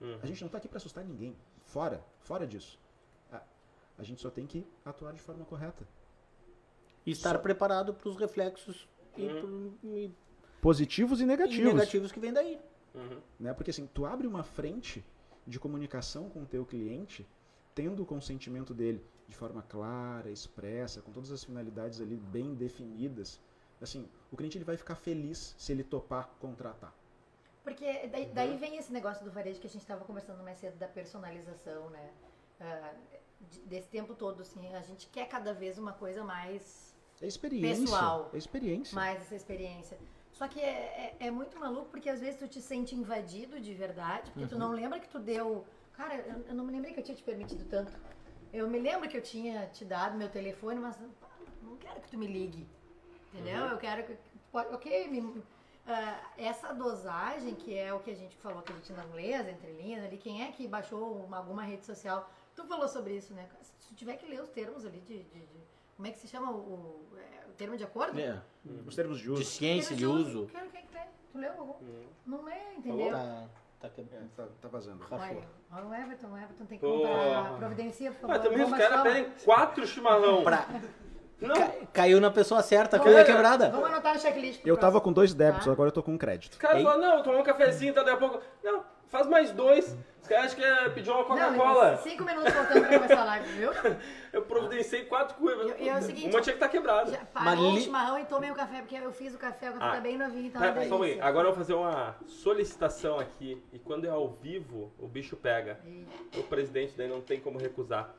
Uhum. A gente não está aqui para assustar ninguém. Fora, fora disso. A, a gente só tem que atuar de forma correta. E estar preparado para os reflexos e, Uhum. pro- e- Positivos e e negativos. negativos que vêm daí. Uhum. né? Porque assim, tu abre uma frente de comunicação com o teu cliente, tendo o consentimento dele de forma clara, expressa, com todas as finalidades ali bem definidas. Assim, o cliente ele vai ficar feliz se ele topar contratar. Porque daí, daí vem esse negócio do varejo que a gente estava conversando mais cedo da personalização, né? De- desse tempo todo, assim, a gente quer cada vez uma coisa mais, É experiência. Pessoal. É experiência. mais essa experiência. Só que é, é, é muito maluco porque às vezes tu te sente invadido de verdade, porque tu não lembra que tu deu. Cara, eu, eu não me lembrei que eu tinha te permitido tanto. Eu me lembro que eu tinha te dado meu telefone, mas não quero que tu me ligue. Entendeu? Eu quero que. Pode, ok, me- ah, essa dosagem, que é o que a gente falou que a gente não lê as entrelinhas ali, quem é que baixou uma- alguma rede social? Tu falou sobre isso, né? Se tu tiver que ler os termos ali de. de- de- como é que se chama o, o, é, o termo de acordo? É, Os termos de de uso. ciência, de uso. Quero quem que lê. Tu leu algum? Uhum. Não lê, entendeu? Tá, tá É, quebrando. tá, tá vazando. Olha, olha o Everton, o Everton tem que comprar providência, por favor. Mas também os caras pedem quatro chimarrão. Pra- Não, Ca- caiu na pessoa certa, a Vamos- coisa quebrada. Vamos anotar no checklist. Eu tava próximo. com dois débitos, Tá. agora eu tô com um crédito. os caras Ei. falam, não, tomar um cafezinho, tá daqui a pouco. Não, faz mais dois. Os caras acham que é pedir uma Não, Coca-Cola. cinco minutos faltando pra começar a live, viu? Eu providenciei quatro coisas. E- e é o seguinte, Uma tinha que estar quebrada. Já parou Mas o li- chimarrão e tomei o café, porque eu fiz o café, o café Ah. tá bem novinho, então é Pera, uma só pouquinho. Agora eu vou fazer uma solicitação aqui. E quando é ao vivo, o bicho pega. O presidente daí não tem como recusar.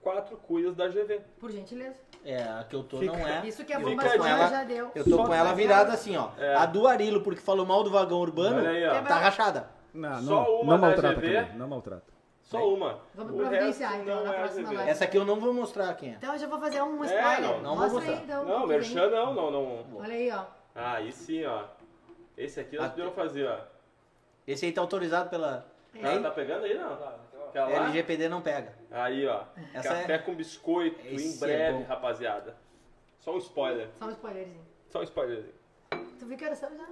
Quatro cuias da GV. Por gentileza. É, a que eu tô Fica- não é. Isso que a Eu bomba ela- já deu. Eu tô Só com ela tá- virada assim, ó. É. A do Arilo, porque falou mal do vagão urbano, aí, ó. tá rachada. Não, Só não, uma não maltrata GV? também, não maltrata. Só uma. Vamos o providenciar, resto então, não na é próxima live. Essa aqui eu não vou mostrar quem é. Então eu já vou fazer um É, spoiler. não, não vou Mostra mostrar. aí, então. Não, merchan não, não, não. Olha aí, ó. Ah, aí sim, ó. Esse aqui nós Ah, podemos fazer, ó. Esse aí tá autorizado pela Ah, tá pegando aí, não? Lá? LGPD não pega. Aí, ó. Essa Café é- com biscoito Esse em é breve, bom. rapaziada. Só um spoiler. Só um spoilerzinho. Só um spoilerzinho. Tu viu que era só já?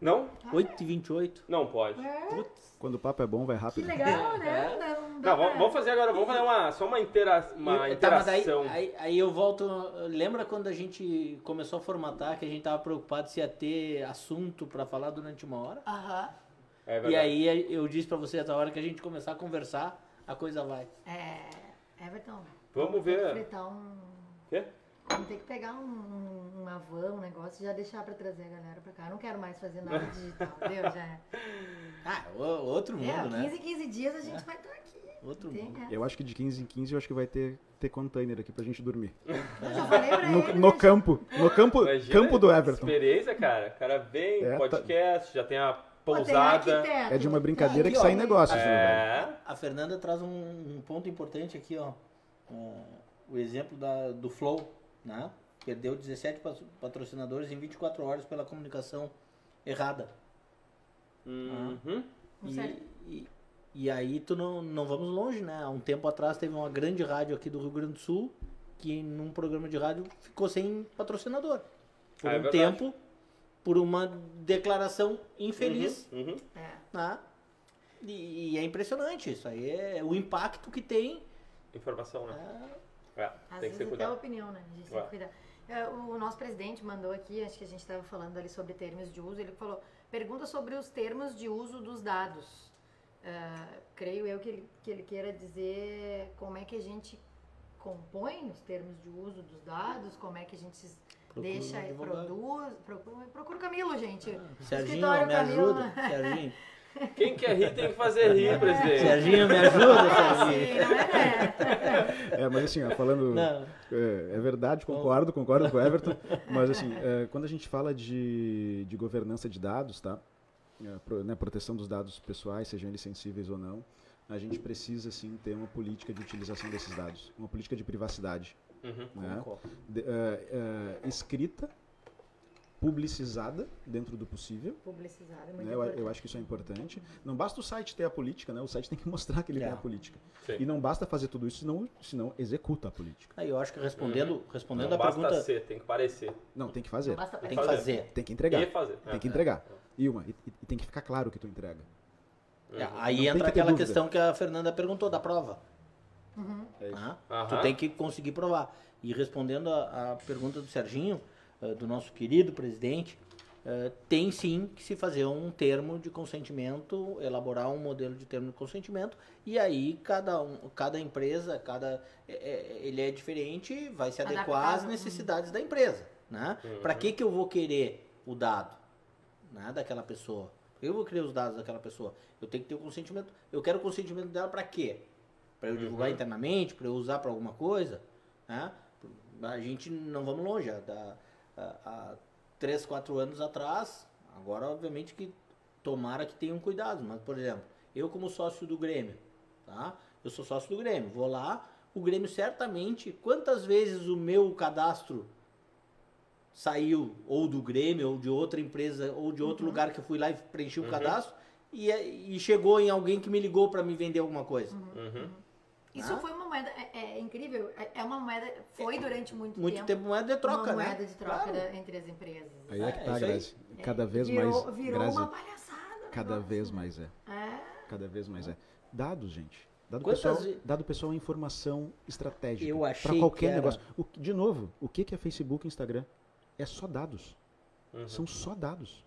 Não? 8h28. Não pode. É, Quando o papo é bom, vai que rápido. legal, né? É. Não, dá Não, vamos, vamos fazer agora, vamos fazer uma, só uma, intera uma E- tá, mas aí, interação. aí, aí eu volto. Lembra quando a gente começou a formatar que a gente tava preocupado se ia ter assunto pra falar durante uma hora? Aham. É E aí eu disse pra você, essa hora que a gente começar a conversar, a coisa vai. É. Everton. Vamos ter que ver. fretar um. Quê? Vamos ter que pegar um, uma van, um negócio e já deixar pra trazer a galera pra cá. Eu não quero mais fazer nada digital, entendeu? Já é. Ah, o- outro mundo, É, né? 15 15 dias a gente vai estar aqui. Outro Tem, mundo. é. Eu acho que de 15 em 15 eu acho que vai ter, ter container aqui pra gente dormir. Eu já falei pra No, ele. no né? campo. No campo, Imagina campo do Everton. Experiência, cara. O cara vem, É, tá- podcast, já tem a pousada. É de uma brincadeira Aqui, que ó, sai negócio, assim, velho. É. A Fernanda traz um, um ponto importante aqui, ó. ah, o exemplo da, do Flow, né? Perdeu 17 pa- patrocinadores em 24 horas pela comunicação errada. Uhum. E, Certo. e, e aí tu não, não vamos longe, né? Há um tempo atrás teve uma grande rádio aqui do Rio Grande do Sul que num programa de rádio ficou sem patrocinador. Por Ah, é um verdade. tempo, por uma declaração infeliz, Uhum. É. né? E, e é impressionante isso aí, é o impacto que tem. Informação, né? é, É, Às tem que vezes ter até a cuidado. opinião, né? A gente tem que cuidar. É, O nosso presidente mandou aqui, acho que a gente estava falando ali sobre termos de uso, ele falou, pergunta sobre os termos de uso dos dados. Ah, creio eu que ele, que ele queira dizer como é que a gente compõe os termos de uso dos dados, como é que a gente se Procura deixa, advogado. produz, procura, procura o Camilo, gente. Serginho, Escritório me Camilo, ajuda. Serginho, Quem quer rir tem que fazer rir, presidente. Serginho, me ajuda, Serginho. Sim, não é? É, mas assim, ó, falando. Não. É, é verdade, concordo, concordo com o Everton. Mas assim, é, quando a gente fala de, de governança de dados, tá? É, pro- né, proteção dos dados pessoais, sejam eles sensíveis ou não, a gente precisa sim ter uma política de utilização desses dados, uma política de privacidade, Uhum. né? Concordo. De- é, é, escrita, publicizada dentro do possível. Publicizado, é muito né? Eu, eu acho que isso é importante. Não basta o site ter a política, né? O site tem que mostrar que ele É. tem a política. Sim. E não basta fazer tudo isso, senão, senão executa a política. Aí eu acho que respondendo, respondendo Não a basta pergunta, ser, tem que parecer. Não, tem que fazer. Não basta tem que fazer. fazer. Tem que entregar. E fazer. Tem É. que entregar. E uma, e, e tem que ficar claro que tu entrega. É, Uhum. Aí Não entra aquela dúvida. questão que a Fernanda perguntou da prova. É isso. Tá? Aham. Tu tem que conseguir provar. E respondendo a, a pergunta do Serginho, eh, do nosso querido presidente, eh, tem sim que se fazer um termo de consentimento, elaborar um modelo de termo de consentimento, e aí cada, um, cada empresa, cada é, é, ele é diferente, vai se adequar às necessidades da empresa. Né? Uhum. Para que, que eu vou querer o dado né, daquela pessoa? Eu vou querer os dados daquela pessoa. Eu tenho que ter o consentimento. Eu quero o consentimento dela para quê? Para eu divulgar Uhum. internamente, para eu usar para alguma coisa, né? A gente não vamos longe, há, há, há 3, 4 anos atrás, agora obviamente que tomara que tenham cuidado, mas por exemplo, eu como sócio do Grêmio, tá? Eu sou sócio do Grêmio, vou lá, o Grêmio certamente, quantas vezes o meu cadastro saiu ou do Grêmio, ou de outra empresa, ou de outro lugar que eu fui lá e preenchi o Uhum. cadastro, e, e chegou em alguém que me ligou para me vender alguma coisa. Uhum. Isso Ah. foi uma moeda, é, é incrível, é é uma moeda, foi durante muito, Muito tempo, tempo moeda de troca, uma né? moeda de troca Claro. da- entre as empresas. Aí é que É, tá, aí. Grazi. Cada vez virou, mais. Virou Grazi, uma palhaçada. cada negócio, vez mais é. É, Cada vez mais é. Dados, gente. Dado Quantas pessoal, dado pessoal é informação estratégica. Eu achei Para qualquer que era- negócio. O de novo, o que que é Facebook e Instagram? É só dados. Uhum. São só dados.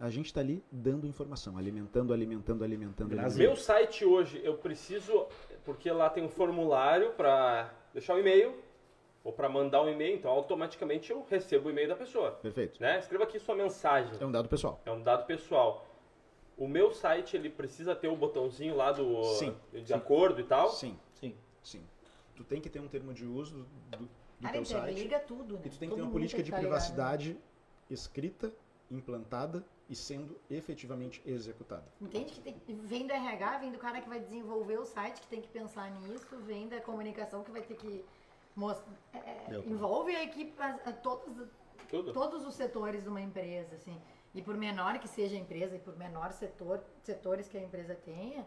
A gente está ali dando informação, alimentando, alimentando, alimentando. Alimentando. Meu site hoje, eu preciso, porque lá tem um formulário para deixar o e-mail ou para mandar um e-mail, então automaticamente eu recebo o e-mail da pessoa. Perfeito. Né? Escreva aqui sua mensagem. É um dado pessoal. É um dado pessoal. O meu site, ele precisa ter o botãozinho lá do Sim, de sim. acordo e tal. Sim, Sim. sim. Tu tem que ter um termo de uso do, do cara, teu site. interliga tudo, né? E tu tem que Todo ter uma política de que ligado. privacidade escrita, implantada e sendo efetivamente executada. Entende que tem, vem do RH, vem do cara que vai desenvolver o site, que tem que pensar nisso, vem da comunicação que vai ter que mostrar. Deu. envolve a equipe, a, a todos, Tudo. todos os setores de uma empresa, assim. E por menor que seja a empresa e por menor setor, setores que a empresa tenha,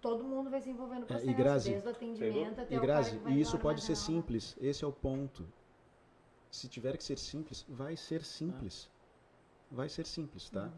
todo mundo vai se envolver no É, e processo, Grazi, desde o atendimento até E o Grazi, cara que vai e isso pode ser simples, esse é o ponto. Se tiver que ser simples, vai ser simples. Vai ser simples, tá?